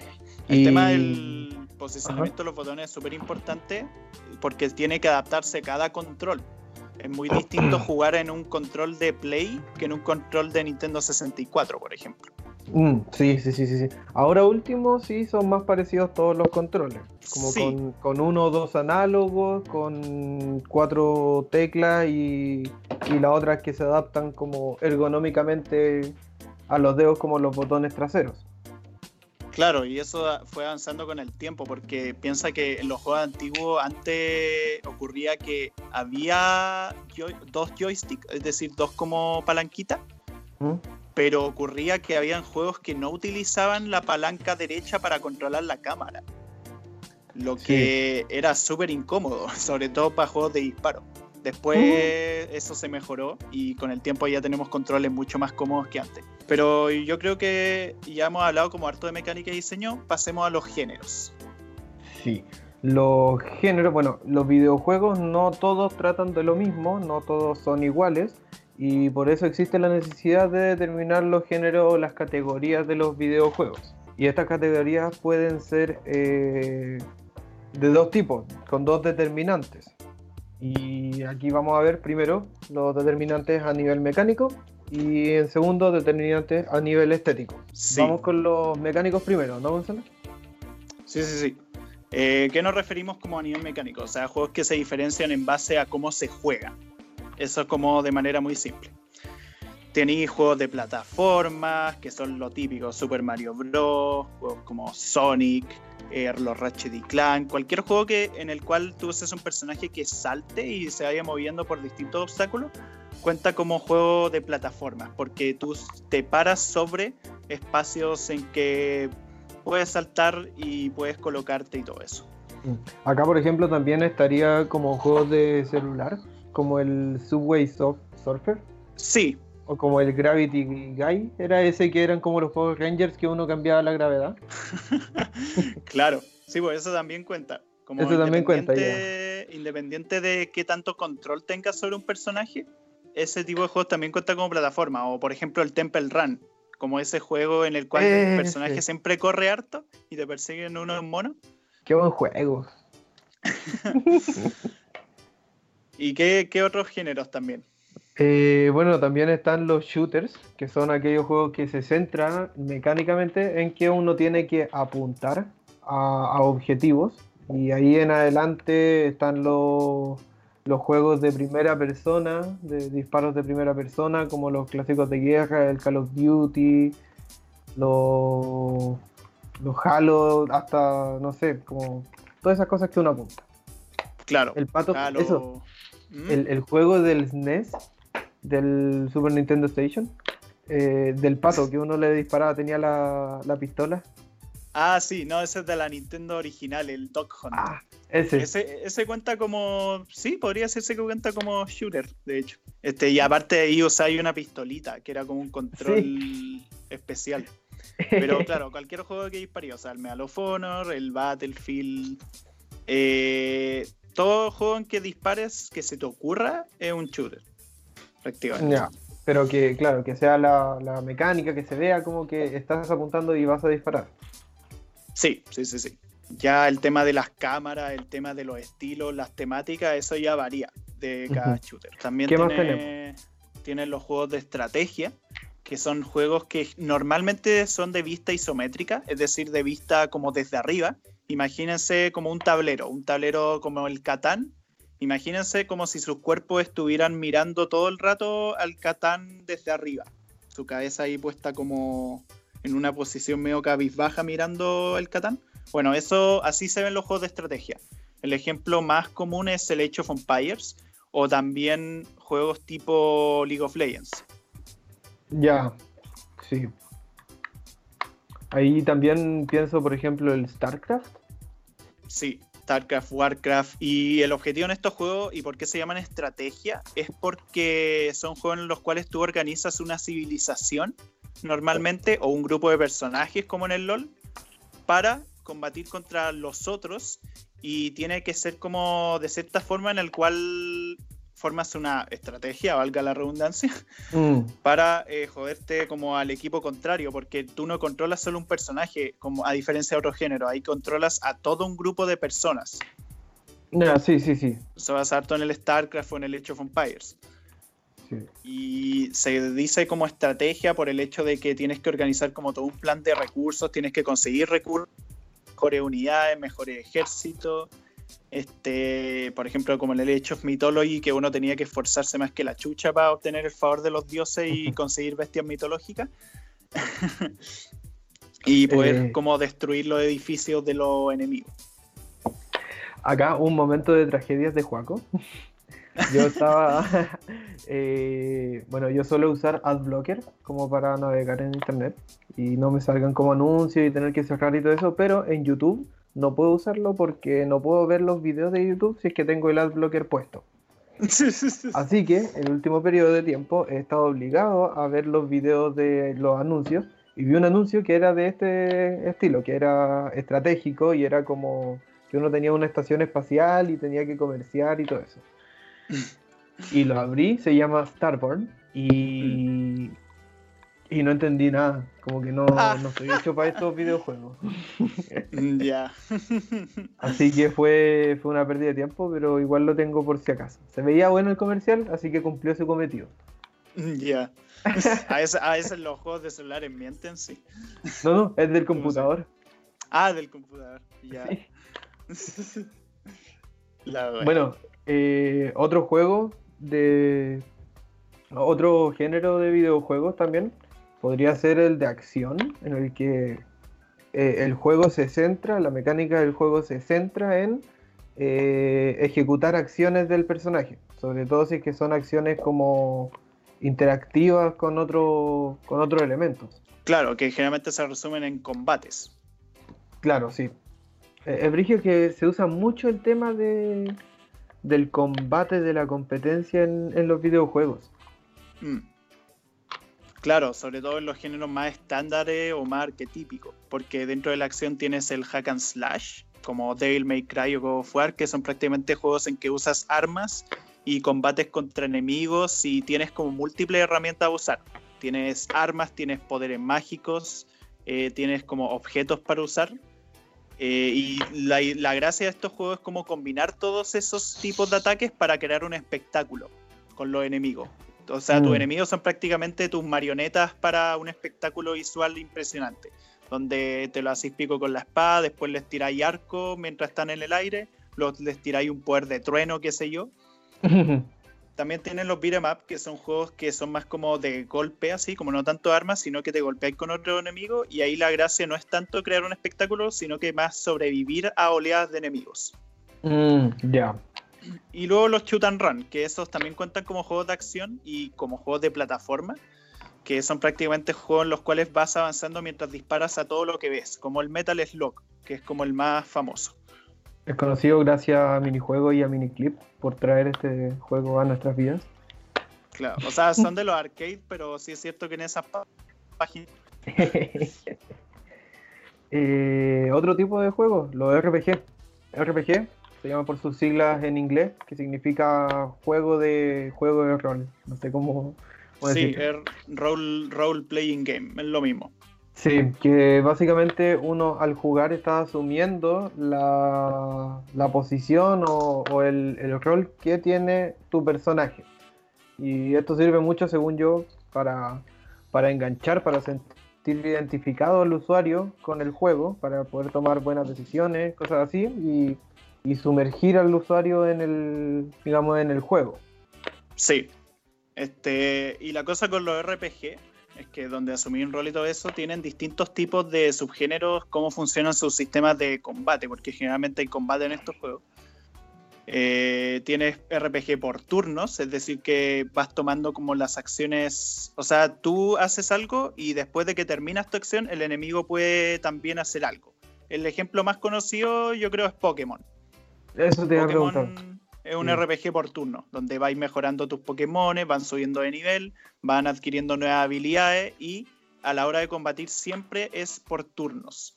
El tema del posicionamiento de los botones es súper importante porque tiene que adaptarse a cada control. Es muy distinto jugar en un control de Play que en un control de Nintendo 64, por ejemplo. Mm, sí, sí, sí, sí. Ahora último sí son más parecidos todos los controles. Como con, uno o dos análogos, con cuatro teclas y, y las otras que se adaptan como ergonómicamente a los dedos como los botones traseros. Claro, y eso fue avanzando con el tiempo, porque piensa que en los juegos antiguos antes ocurría que había dos joysticks, es decir, dos como palanquita, ¿Mm? pero ocurría que habían juegos que no utilizaban la palanca derecha para controlar la cámara, lo que era súper incómodo, sobre todo para juegos de disparo. Después eso se mejoró y con el tiempo ya tenemos controles mucho más cómodos que antes. Pero yo creo que ya hemos hablado como harto de mecánica y diseño, pasemos a los géneros. Sí, Los géneros, bueno, los videojuegos no todos tratan de lo mismo, no todos son iguales y por eso existe la necesidad de determinar los géneros o las categorías de los videojuegos. Y estas categorías pueden ser eh, de dos tipos, con dos determinantes. Y aquí vamos a ver primero los determinantes a nivel mecánico y en segundo determinantes a nivel estético. Vamos con los mecánicos primero, ¿no, Gonzalo? Sí, sí, sí. Eh, ¿Qué nos referimos como a nivel mecánico? O sea, juegos que se diferencian en base a cómo se juega. Eso como de manera muy simple. Tenéis juegos de plataformas, que son lo típico, Super Mario Bros., juegos como Sonic, eh, los Ratchet y Clank, cualquier juego que, en el cual tú uses un personaje que salte y se vaya moviendo por distintos obstáculos, cuenta como juego de plataformas, porque tú te paras sobre espacios en que puedes saltar y puedes colocarte y todo eso. Mm. Acá, por ejemplo, también estaría como juegos de celular, como el Subway Surfer. Sí. O como el Gravity Guy, era ese que eran como los Power Rangers que uno cambiaba la gravedad. claro, sí, pues eso también cuenta. Como eso también cuenta. Independiente de qué tanto control tengas sobre un personaje, ese tipo de juegos también cuenta como plataforma. O por ejemplo el Temple Run, como ese juego en el cual el personaje siempre corre harto y te persiguen unos monos. Qué buen juego. ¿Y qué, otros géneros también? Eh, bueno, también están los shooters, que son aquellos juegos que se centran mecánicamente en que uno tiene que apuntar a, objetivos. Y ahí en adelante están los, los juegos de primera persona, de disparos de primera persona, como los clásicos de guerra, el Call of Duty, los, los Halo, hasta, no sé, como todas esas cosas que uno apunta. Claro. El pato, eso. Mm. El, juego del SNES, del Super Nintendo Station, eh, del pato que uno le disparaba, tenía la, pistola. Ah, sí, no, ese es de la Nintendo original, el Dog Hunt. Ah, ese. ese. cuenta como. Sí, podría ser que cuenta como shooter, de hecho. Este, y aparte de ahí hay una pistolita, que era como un control especial. Pero claro, cualquier juego que disparía, o sea, el Medal of Honor, el Battlefield, eh, todo juego en que dispares que se te ocurra es un shooter, prácticamente. pero que, claro, que sea la, mecánica, que se vea como que estás apuntando y vas a disparar. Sí, sí, sí, sí. Ya el tema de las cámaras, el tema de los estilos, las temáticas, eso ya varía de cada shooter. También tiene, tiene los juegos de estrategia, que son juegos que normalmente son de vista isométrica, es decir, de vista como desde arriba, imagínense como un tablero, un tablero como el Catán. Imagínense como si sus cuerpos estuvieran mirando todo el rato al Catán desde arriba. Su cabeza ahí puesta como en una posición medio cabizbaja mirando el Catán. Bueno, eso así se ven los juegos de estrategia. El ejemplo más común es el Age of Empires o también juegos tipo League of Legends. Ya, sí. Ahí también pienso, por ejemplo, el StarCraft. Sí, StarCraft, Warcraft. Y el objetivo en estos juegos, y por qué se llaman estrategia, es porque son juegos en los cuales tú organizas una civilización, normalmente, o un grupo de personajes, como en el LOL, para combatir contra los otros. Y tiene que ser como de cierta forma en el cual formas una estrategia, valga la redundancia, mm. para eh, joderte como al equipo contrario, porque tú no controlas solo un personaje, como a diferencia de otro género, ahí controlas a todo un grupo de personas. sí, sí, sí. Eso va harto en el StarCraft o en el Age of Empires. Y se dice como estrategia por el hecho de que tienes que organizar como todo un plan de recursos, tienes que conseguir recursos, mejores unidades, mejores ejércitos, este, por ejemplo, como en el Age of Mythology, que uno tenía que esforzarse más que la chucha para obtener el favor de los dioses y conseguir bestias mitológicas. y poder eh. como destruir los edificios de los enemigos. Acá un momento de tragedias de Juaco. Yo estaba, eh, bueno, yo suelo usar AdBlocker como para navegar en internet y no me salgan como anuncios y tener que cerrar y todo eso, pero en YouTube no puedo usarlo porque no puedo ver los videos de YouTube si es que tengo el adblocker puesto. Así que en el último periodo de tiempo he estado obligado a ver los videos de los anuncios y vi un anuncio que era de este estilo, que era estratégico y era como que uno tenía una estación espacial y tenía que comerciar y todo eso. Y lo abrí, se llama Starborn y, y no entendí nada, como que no, Ah. no estoy hecho para estos videojuegos. Ya. Así que fue, fue una pérdida de tiempo, pero igual lo tengo por si acaso. Se veía bueno el comercial, así que cumplió su cometido. Ya. A veces, a veces los juegos de celulares mienten, sí. No, no, es del computador. Ah, del computador. Ya. Sí. La. Bueno, eh, otro juego de. Otro género de videojuegos también podría ser el de acción, en el que eh, el juego se centra, la mecánica del juego se centra en eh, ejecutar acciones del personaje, sobre todo si es que son acciones como interactivas con otro con otros elementos. Claro, que generalmente se resumen en combates. Claro, sí. Eh, Es brigio que se usa mucho el tema de, del combate, de la competencia en, en los videojuegos. Mm. Claro, sobre todo en los géneros más estándares o más arquetípicos, porque dentro de la acción tienes el hack and slash, como Devil May Cry o God of War, que son prácticamente juegos en que usas armas y combates contra enemigos y tienes como múltiples herramientas a usar. Tienes armas, tienes poderes mágicos, eh, tienes como objetos para usar. Eh, y la, gracia de estos juegos es como combinar todos esos tipos de ataques para crear un espectáculo con los enemigos. O sea, tus Mm. enemigos son prácticamente tus marionetas para un espectáculo visual impresionante. Donde te lo haces pico con la espada, después les tiráis arco mientras están en el aire, los, les tiráis un poder de trueno, qué sé yo. También tienen los beat'em up, que son juegos que son más como de golpe, así, como no tanto armas, sino que te golpeáis con otro enemigo. Y ahí la gracia no es tanto crear un espectáculo, sino que más sobrevivir a oleadas de enemigos. Mm, ya. Y luego los shoot and run, que esos también cuentan como juegos de acción y como juegos de plataforma, que son prácticamente juegos en los cuales vas avanzando mientras disparas a todo lo que ves, como el Metal Slug, que es como el más famoso. Es conocido gracias a minijuegos y a miniclip por traer este juego a nuestras vidas. Claro, o sea, son de los arcades, pero sí es cierto que en esas pá- páginas Eh, otro tipo de juegos, los RPG. RPG se llama por sus siglas en inglés, que significa juego de juego de rol. No sé cómo, cómo Sí, es role, role playing game, es lo mismo. Sí, que básicamente uno al jugar está asumiendo la, la posición o, o el, el rol que tiene tu personaje. Y esto sirve mucho, según yo, para, para enganchar, para sentir identificado al usuario con el juego, para poder tomar buenas decisiones, cosas así, y, y sumergir al usuario en el, digamos, en el juego. Sí. Este, y la cosa con los RPG es que donde asumí un rol y todo eso, tienen distintos tipos de subgéneros, cómo funcionan sus sistemas de combate, porque generalmente hay combate en estos juegos. Eh, tienes RPG por turnos, es decir, que vas tomando como las acciones, o sea, tú haces algo y después de que terminas tu acción, el enemigo puede también hacer algo. El ejemplo más conocido yo creo es Pokémon. Eso te iba a preguntar. Es un Sí. RPG por turno, donde vais mejorando tus Pokémon, van subiendo de nivel, van adquiriendo nuevas habilidades y a la hora de combatir siempre es por turnos.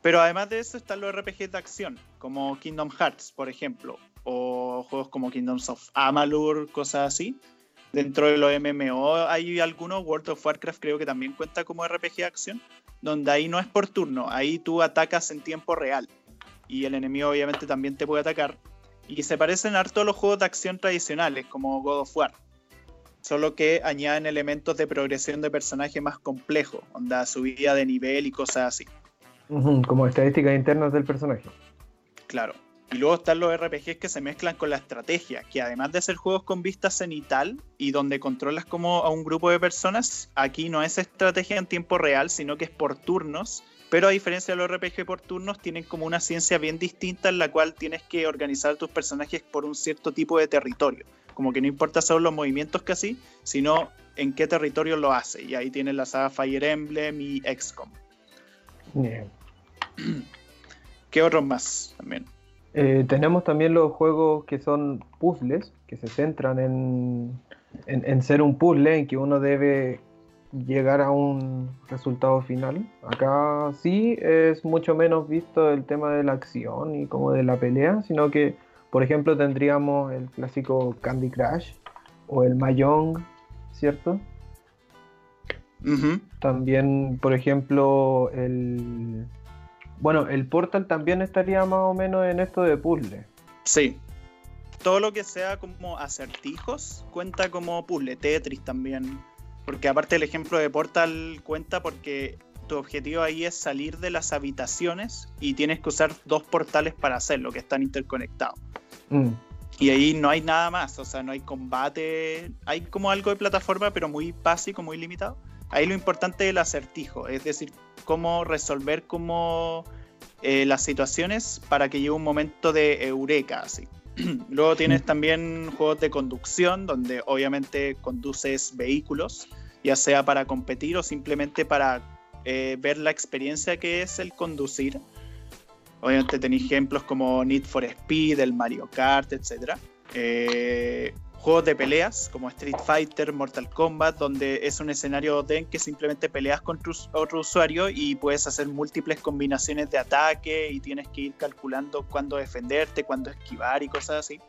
Pero además de eso están los RPGs de acción, como Kingdom Hearts, por ejemplo, o juegos como Kingdoms of Amalur, cosas así. Dentro de los MMO hay algunos, World of Warcraft creo que también cuenta como RPG de acción, donde ahí no es por turno, ahí tú atacas en tiempo real y el enemigo obviamente también te puede atacar. Y se parecen harto a los juegos de acción tradicionales, como God of War. Solo que añaden elementos de progresión de personaje más complejos, onda subida de nivel y cosas así. Como estadísticas internas del personaje. Claro. Y luego están los RPGs que se mezclan con la estrategia, que además de ser juegos con vista cenital y donde controlas como a un grupo de personas, aquí no es estrategia en tiempo real, sino que es por turnos. Pero a diferencia de los RPG por turnos, tienen como una ciencia bien distinta en la cual tienes que organizar tus personajes por un cierto tipo de territorio. Como que no importa solo los movimientos que así, sino en qué territorio lo hace. Y ahí tienes la saga Fire Emblem y XCOM. Bien. ¿Qué otros más también? Eh, tenemos también los juegos que son puzzles, que se centran en, en- en ser un puzzle, en que uno debe llegar a un resultado final. Acá sí es mucho menos visto el tema de la acción y como de la pelea, sino que, por ejemplo, tendríamos el clásico Candy Crush o el Mahjong, ¿cierto? También, por ejemplo, el... Bueno, el Portal también estaría más o menos en esto de puzzle. Sí. Todo lo que sea como acertijos cuenta como puzzle. Tetris también. Porque aparte el ejemplo de Portal cuenta porque tu objetivo ahí es salir de las habitaciones y tienes que usar dos portales para hacerlo, que están interconectados. Mm. Y ahí no hay nada más, o sea, no hay combate, hay como algo de plataforma, pero muy básico, muy limitado. Ahí lo importante es el acertijo, es decir, cómo resolver como eh, las situaciones para que llegue un momento de eureka, así. Luego tienes también juegos de conducción, donde obviamente conduces vehículos, ya sea para competir o simplemente para eh, ver la experiencia que es el conducir. Obviamente tenéis ejemplos como Need for Speed, el Mario Kart, etc. juegos de peleas como Street Fighter, Mortal Kombat, donde es un escenario de en que simplemente peleas contra otro usuario y puedes hacer múltiples combinaciones de ataque y tienes que ir calculando cuándo defenderte, cuándo esquivar y cosas así.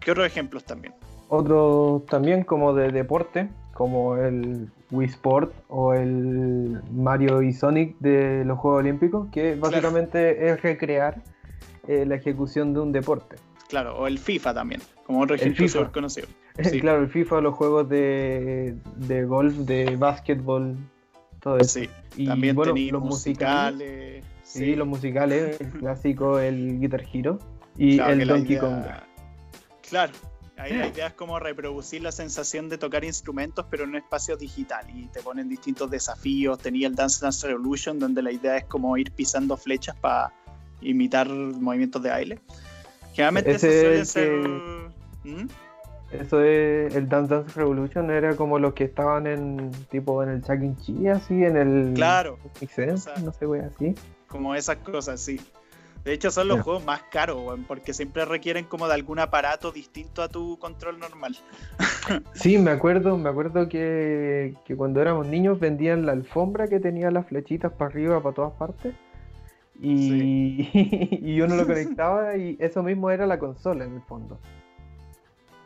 ¿Qué otros ejemplos también? Otros también como de deporte, como el Wii Sport o el Mario y Sonic de los Juegos Olímpicos, que básicamente es recrear eh, la ejecución de un deporte. Claro, o el FIFA también, como otro ejemplo conocido. Claro, el FIFA, los juegos de, de golf, de básquetbol, todo eso. Sí, y también bueno, los musicales. sí, los musicales, el clásico, el Guitar Hero y el Donkey Kong. Claro, Ahí la idea es como reproducir la sensación de tocar instrumentos, pero en un espacio digital. Y te ponen distintos desafíos. Tenía el Dance Dance Revolution, donde la idea es como ir pisando flechas para imitar movimientos de baile. Generalmente eso suele ser. ¿Mm? Eso es el Dance Dance Revolution, era como los que estaban en tipo en el Chuck E. Cheese, así, en el. Claro. no sé, güey, así. Como esas cosas, sí. De hecho, son los juegos más caros, porque siempre requieren como de algún aparato distinto a tu control normal. sí, me acuerdo, me acuerdo que, que, cuando éramos niños vendían la alfombra que tenía las flechitas para arriba, para todas partes. Y, y uno lo conectaba y eso mismo era la consola en el fondo.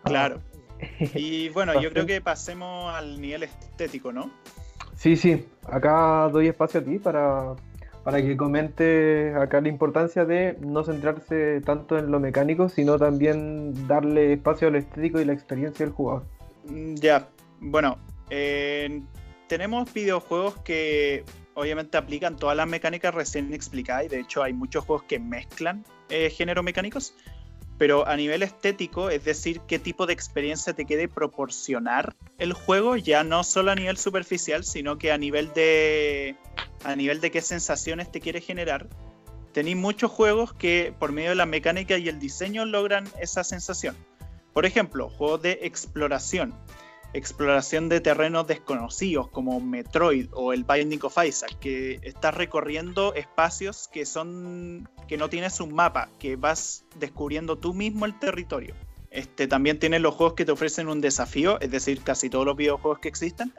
Claro. Y bueno, yo creo que pasemos al nivel estético, ¿no? Sí, sí. Acá doy espacio a ti para, para que comente acá la importancia de no centrarse tanto en lo mecánico, sino también darle espacio al estético y la experiencia del jugador. Mm, ya, bueno, eh, tenemos videojuegos que obviamente aplican todas las mecánicas recién explicadas y de hecho hay muchos juegos que mezclan eh, géneros mecánicos, pero a nivel estético, es decir, qué tipo de experiencia te quede proporcionar el juego, ya no solo a nivel superficial, sino que a nivel de, a nivel de qué sensaciones te quiere generar. Tenéis muchos juegos que por medio de la mecánica y el diseño logran esa sensación. Por ejemplo, juegos de exploración exploración de terrenos desconocidos como Metroid o el Binding of Isaac, que estás recorriendo espacios que son que no tienes un mapa, que vas descubriendo tú mismo el territorio. Este, también tienes los juegos que te ofrecen un desafío, es decir, casi todos los videojuegos que existen.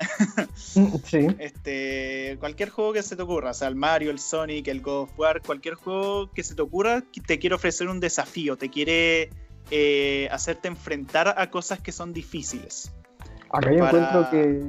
sí. Este, cualquier juego que se te ocurra, o sea, el Mario, el Sonic, el God of War, cualquier juego que se te ocurra, te quiere ofrecer un desafío, te quiere eh, hacerte enfrentar a cosas que son difíciles. Acá yo encuentro que,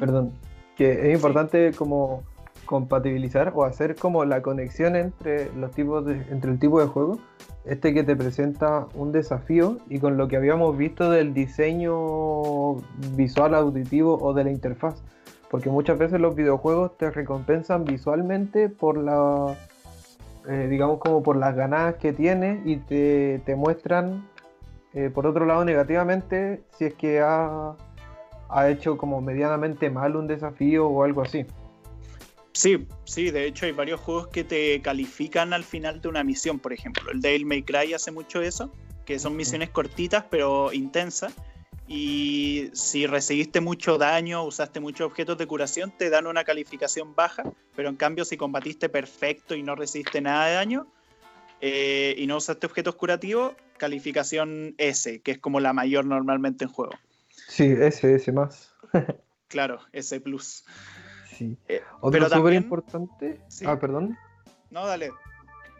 perdón, que es importante como compatibilizar o hacer como la conexión entre los tipos de, entre el tipo de juego, este que te presenta un desafío y con lo que habíamos visto del diseño visual auditivo o de la interfaz, porque muchas veces los videojuegos te recompensan visualmente por la eh, digamos como por las ganadas que tiene y te, te muestran eh, por otro lado, negativamente, si es que ha, ha hecho como medianamente mal un desafío o algo así. Sí, sí, de hecho hay varios juegos que te califican al final de una misión, por ejemplo. El Devil May Cry hace mucho eso, que son misiones cortitas pero intensas. Y si recibiste mucho daño, usaste muchos objetos de curación, te dan una calificación baja. Pero en cambio, si combatiste perfecto y no recibiste nada de daño, eh, y no usaste objetos curativos, calificación S, que es como la mayor normalmente en juego. Sí, S, S más. claro, ese plus. Sí. Eh, Otro súper importante. Ah, perdón. No, dale.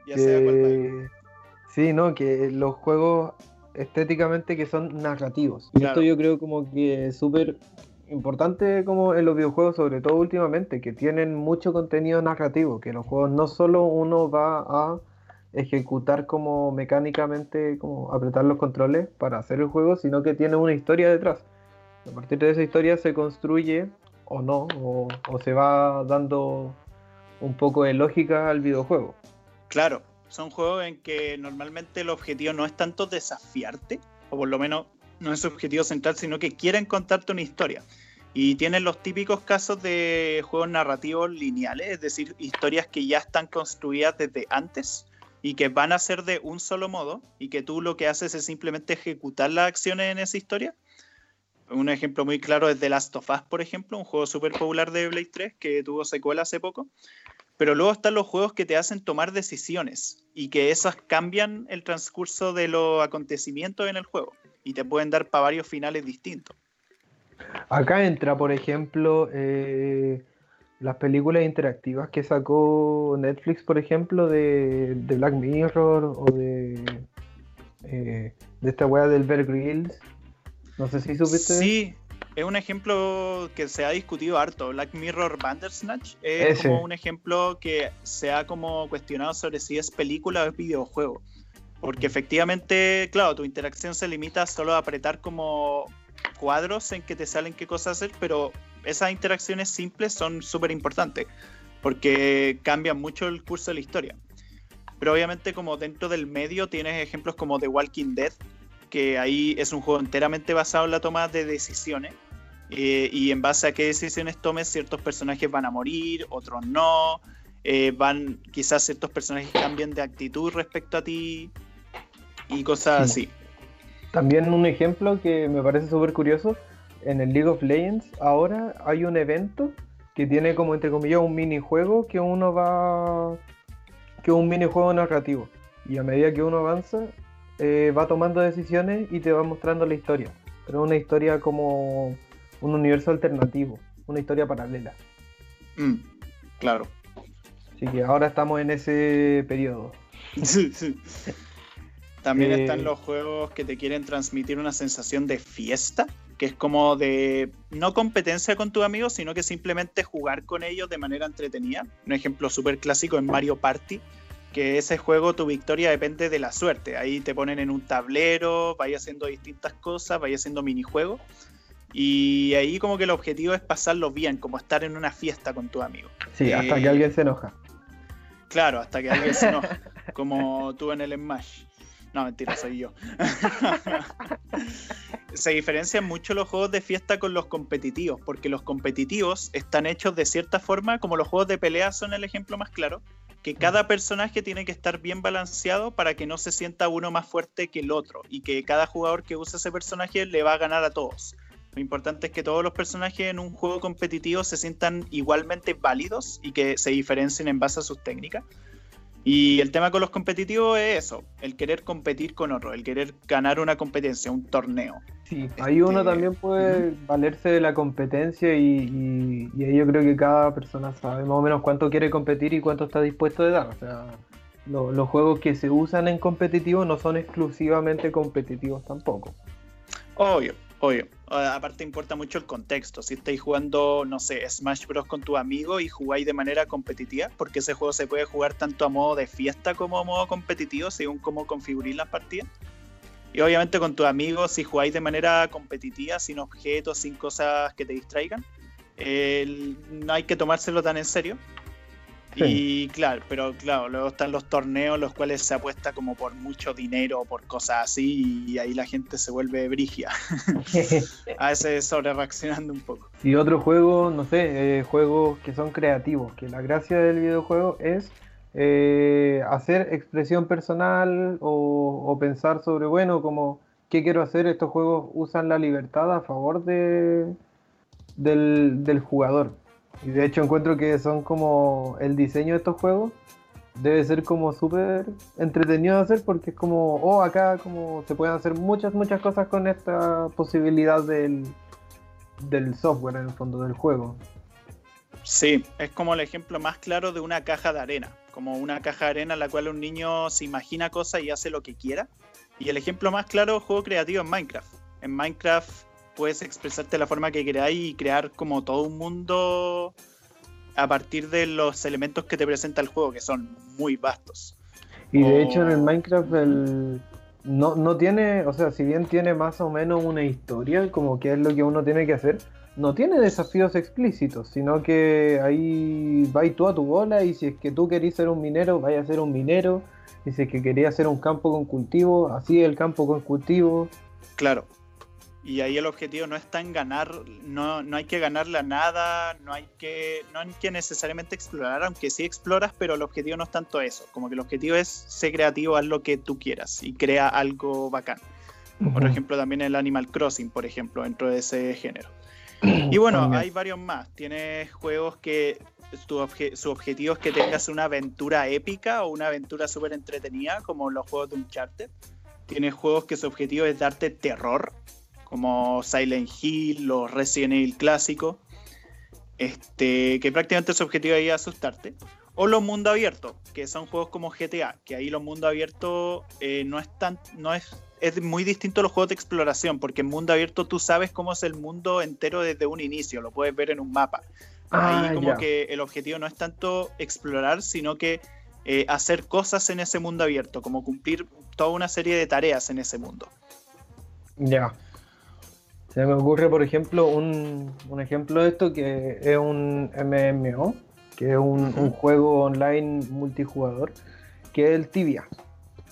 Ya sé Sí, no, que los juegos estéticamente que son narrativos. Esto yo creo como que es súper importante como en los videojuegos, sobre todo últimamente, que tienen mucho contenido narrativo, que los juegos no solo uno va a ejecutar como mecánicamente, como apretar los controles para hacer el juego, sino que tiene una historia detrás. A partir de esa historia se construye o no, o, se va dando un poco de lógica al videojuego. Claro, son juegos en que normalmente el objetivo no es tanto desafiarte, o por lo menos no es su objetivo central, sino que quieren contarte una historia. Y tienen los típicos casos de juegos narrativos lineales, es decir, historias que ya están construidas desde antes y que van a ser de un solo modo y que tú lo que haces es simplemente ejecutar las acciones en esa historia. Un ejemplo muy claro es The Last of Us, por ejemplo, un juego súper popular de Blade 3 que tuvo secuela hace poco. Pero luego están los juegos que te hacen tomar decisiones y que esas cambian el transcurso de los acontecimientos en el juego y te pueden dar para varios finales distintos. Acá entra, por ejemplo, eh, las películas interactivas que sacó Netflix, por ejemplo, de, Black Mirror o de, eh, de esta weá del Bear Grylls. No sé si supiste. Sí, es un ejemplo que se ha discutido harto. Black Mirror Bandersnatch es como un ejemplo que se ha como cuestionado sobre si es película o es videojuego. Porque efectivamente, claro, tu interacción se limita solo a apretar como cuadros en que te salen qué cosas hacer, pero esas interacciones simples son súper importantes porque cambian mucho el curso de la historia. Pero obviamente como dentro del medio tienes ejemplos como The Walking Dead, que ahí es un juego enteramente basado en la toma de decisiones. Eh, y en base a qué decisiones tomes, ciertos personajes van a morir, otros no. Eh, van, quizás ciertos personajes cambien de actitud respecto a ti y cosas así. También un ejemplo que me parece súper curioso, en el League of Legends ahora hay un evento que tiene como entre comillas un minijuego que uno va que es un minijuego narrativo y a medida que uno avanza eh, va tomando decisiones y te va mostrando la historia. Pero es una historia como un universo alternativo, una historia paralela. Mm, claro. Así que ahora estamos en ese periodo. También eh, están los juegos que te quieren transmitir una sensación de fiesta, que es como de no competencia con tus amigos, sino que simplemente jugar con ellos de manera entretenida. Un ejemplo súper clásico es Mario Party, que ese juego tu victoria depende de la suerte. Ahí te ponen en un tablero, vaya haciendo distintas cosas, vaya haciendo minijuegos. Y ahí como que el objetivo es pasarlo bien, como estar en una fiesta con tus amigos. Sí, hasta que eh, alguien se enoja. Claro, hasta que alguien se enoja. como tú en el Smash. No, mentira, soy yo. se diferencian mucho los juegos de fiesta con los competitivos, porque los competitivos están hechos de cierta forma, como los juegos de pelea son el ejemplo más claro, que cada personaje tiene que estar bien balanceado para que no se sienta uno más fuerte que el otro y que cada jugador que use ese personaje le va a ganar a todos. Lo importante es que todos los personajes en un juego competitivo se sientan igualmente válidos y que se diferencien en base a sus técnicas. Y el tema con los competitivos es eso, el querer competir con otro, el querer ganar una competencia, un torneo. Sí, ahí uno este, también puede valerse de la competencia y, ahí yo creo que cada persona sabe más o menos cuánto quiere competir y cuánto está dispuesto de dar. O sea, los juegos que se usan en competitivo no son exclusivamente competitivos tampoco. Obvio, Obvio. Aparte importa mucho el contexto. Si estáis jugando, no sé, Smash Bros. con tu amigo y jugáis de manera competitiva, porque ese juego se puede jugar tanto a modo de fiesta como a modo competitivo, según cómo configuréis las partidas. Y obviamente con tus amigos, si jugáis de manera competitiva, sin objetos, sin cosas que te distraigan, no hay que tomárselo tan en serio. Y claro, pero claro, luego están los torneos los cuales se apuesta como por mucho dinero o por cosas así y ahí la gente se vuelve brigia. a veces sobre reaccionando un poco. Y otro juego, no sé, eh, juegos que son creativos, que la gracia del videojuego es eh, hacer expresión personal o, pensar sobre, bueno, como, ¿qué quiero hacer? Estos juegos usan la libertad a favor de, del, del jugador y de hecho encuentro que son como el diseño de estos juegos debe ser como súper entretenido de hacer porque es como, oh, acá como se pueden hacer muchas, muchas cosas con esta posibilidad del, del software en el fondo del juego. Sí, es como el ejemplo más claro de una caja de arena, como una caja de arena en la cual un niño se imagina cosas y hace lo que quiera. Y el ejemplo más claro juego creativo en Minecraft. En Minecraft puedes expresarte de la forma que queráis y crear como todo un mundo a partir de los elementos que te presenta el juego, que son muy vastos. Y de hecho en el Minecraft el, no, no tiene, o sea, si bien tiene más o menos una historia, como que es lo que uno tiene que hacer, no tiene desafíos explícitos, sino que ahí vais tú a tu bola y si es que tú querís ser un minero, vaya a ser un minero, y si es que querías hacer un campo con cultivo, así el campo con cultivo. Claro, y ahí el objetivo no está en ganar, no, no hay que ganarle a nada, no hay que, no hay que necesariamente explorar, aunque sí exploras, pero el objetivo no es tanto eso, como que el objetivo es ser creativo, haz lo que tú quieras y crea algo bacán. Por ejemplo, también el Animal Crossing, por ejemplo, dentro de ese género. Y bueno, hay varios más. Tienes juegos que tu su objetivo es que tengas una aventura épica o una aventura súper entretenida, como los juegos de Uncharted. Tienes juegos que su objetivo es darte terror, como Silent Hill o Resident Evil clásico, este, que prácticamente su objetivo es asustarte. O los mundo abiertos, que son juegos como GTA, que ahí los mundo abiertos eh, no es tan, no es, es muy distinto a los juegos de exploración, porque en mundo abierto tú sabes cómo es el mundo entero desde un inicio, lo puedes ver en un mapa. ahí ah, como que el objetivo no es tanto explorar, sino que eh, hacer cosas en ese mundo abierto, como cumplir toda una serie de tareas en ese mundo. Ya. Se me ocurre, por ejemplo, un, ejemplo de esto que es un MMO, que es un, juego online multijugador, que es el Tibia.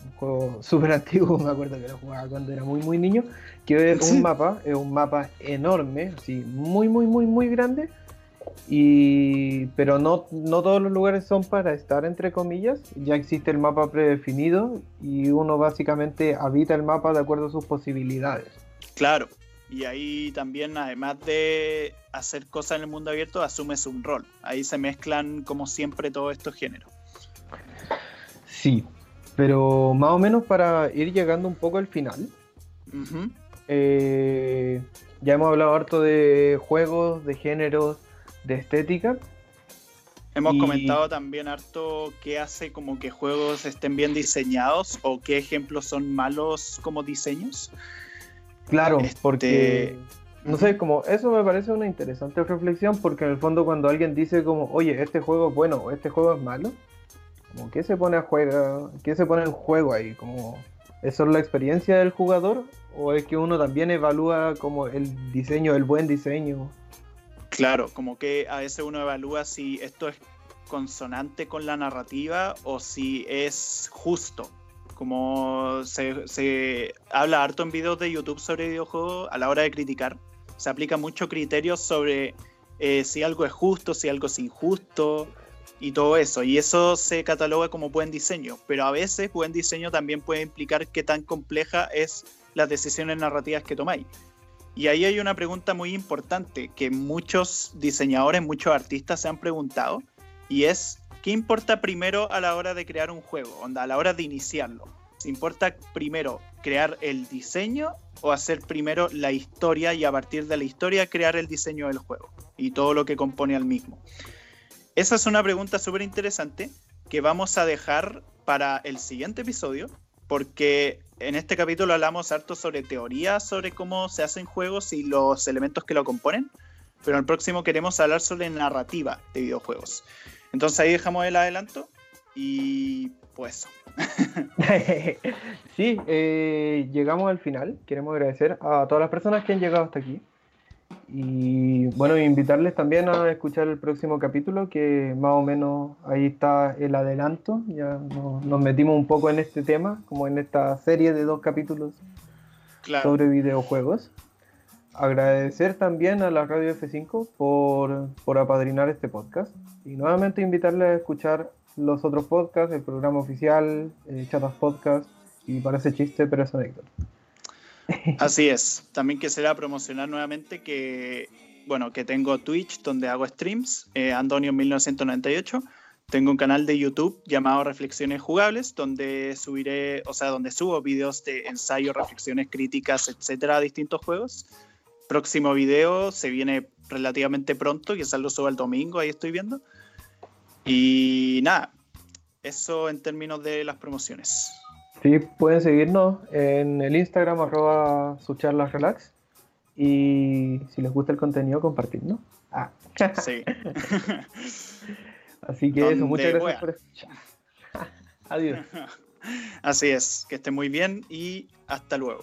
Un juego súper antiguo, me acuerdo que lo jugaba cuando era muy, muy niño, que es un mapa, es un mapa enorme, así, muy, muy, muy, muy grande, y, pero no, no todos los lugares son para estar, entre comillas. Ya existe el mapa predefinido y uno básicamente habita el mapa de acuerdo a sus posibilidades. Claro, y ahí también, además de hacer cosas en el mundo abierto, asumes un rol. Ahí se mezclan, como siempre, todos estos géneros. Sí, pero más o menos para ir llegando un poco al final. Eh, ya hemos hablado harto de juegos, de géneros, de estética. Hemos comentado también harto qué hace como que juegos estén bien diseñados o qué ejemplos son malos como diseños. Claro, este, porque, no sé, como eso me parece una interesante reflexión, porque en el fondo cuando alguien dice como, oye, este juego es bueno o este juego es malo, como, ¿qué se pone a juego, qué se pone en juego ahí? Como, ¿es solo la experiencia del jugador o es que uno también evalúa como el diseño, el buen diseño? Claro, como que a veces uno evalúa si esto es consonante con la narrativa o si es justo como se, habla harto en videos de YouTube sobre videojuegos, a la hora de criticar, se aplica mucho criterio sobre eh, si algo es justo, si algo es injusto y todo eso. Y eso se cataloga como buen diseño, pero a veces buen diseño también puede implicar qué tan compleja es las decisiones narrativas que tomáis. Y ahí hay una pregunta muy importante que muchos diseñadores, muchos artistas se han preguntado, y es ¿qué importa primero a la hora de crear un juego? Onda, a la hora de iniciarlo. ¿Se importa primero crear el diseño o hacer primero la historia y a partir de la historia crear el diseño del juego y todo lo que compone al mismo? Esa es una pregunta súper interesante que vamos a dejar para el siguiente episodio porque en este capítulo hablamos harto sobre teoría, sobre cómo se hacen juegos y los elementos que lo componen, pero en el próximo queremos hablar sobre narrativa de videojuegos. Entonces ahí dejamos el adelanto y pues sí, eh, llegamos al final. Queremos agradecer a todas las personas que han llegado hasta aquí. Y bueno, invitarles también a escuchar el próximo capítulo, que más o menos ahí está el adelanto. Ya nos, metimos un poco en este tema, como en esta serie de dos capítulos sobre videojuegos. Agradecer también a la Radio F5 por, por apadrinar este podcast y nuevamente invitarles a escuchar los otros podcasts, el programa oficial, eh, Chatas Podcast y parece chiste, pero es anécdota. Así es. También quisiera promocionar nuevamente que, bueno, que tengo Twitch donde hago streams, eh, Antonio 1998. Tengo un canal de YouTube llamado Reflexiones Jugables, donde subiré, o sea, donde subo videos de ensayos, reflexiones críticas, etcétera, a distintos juegos. Próximo video se viene relativamente pronto, quizás lo suba el domingo, ahí estoy viendo. Y nada, eso en términos de las promociones. Sí, pueden seguirnos en el Instagram arroba su relax y si les gusta el contenido compartirlo. Ah. Sí. Así que eso, muchas gracias por escuchar. Adiós. Así es, que estén muy bien y hasta luego.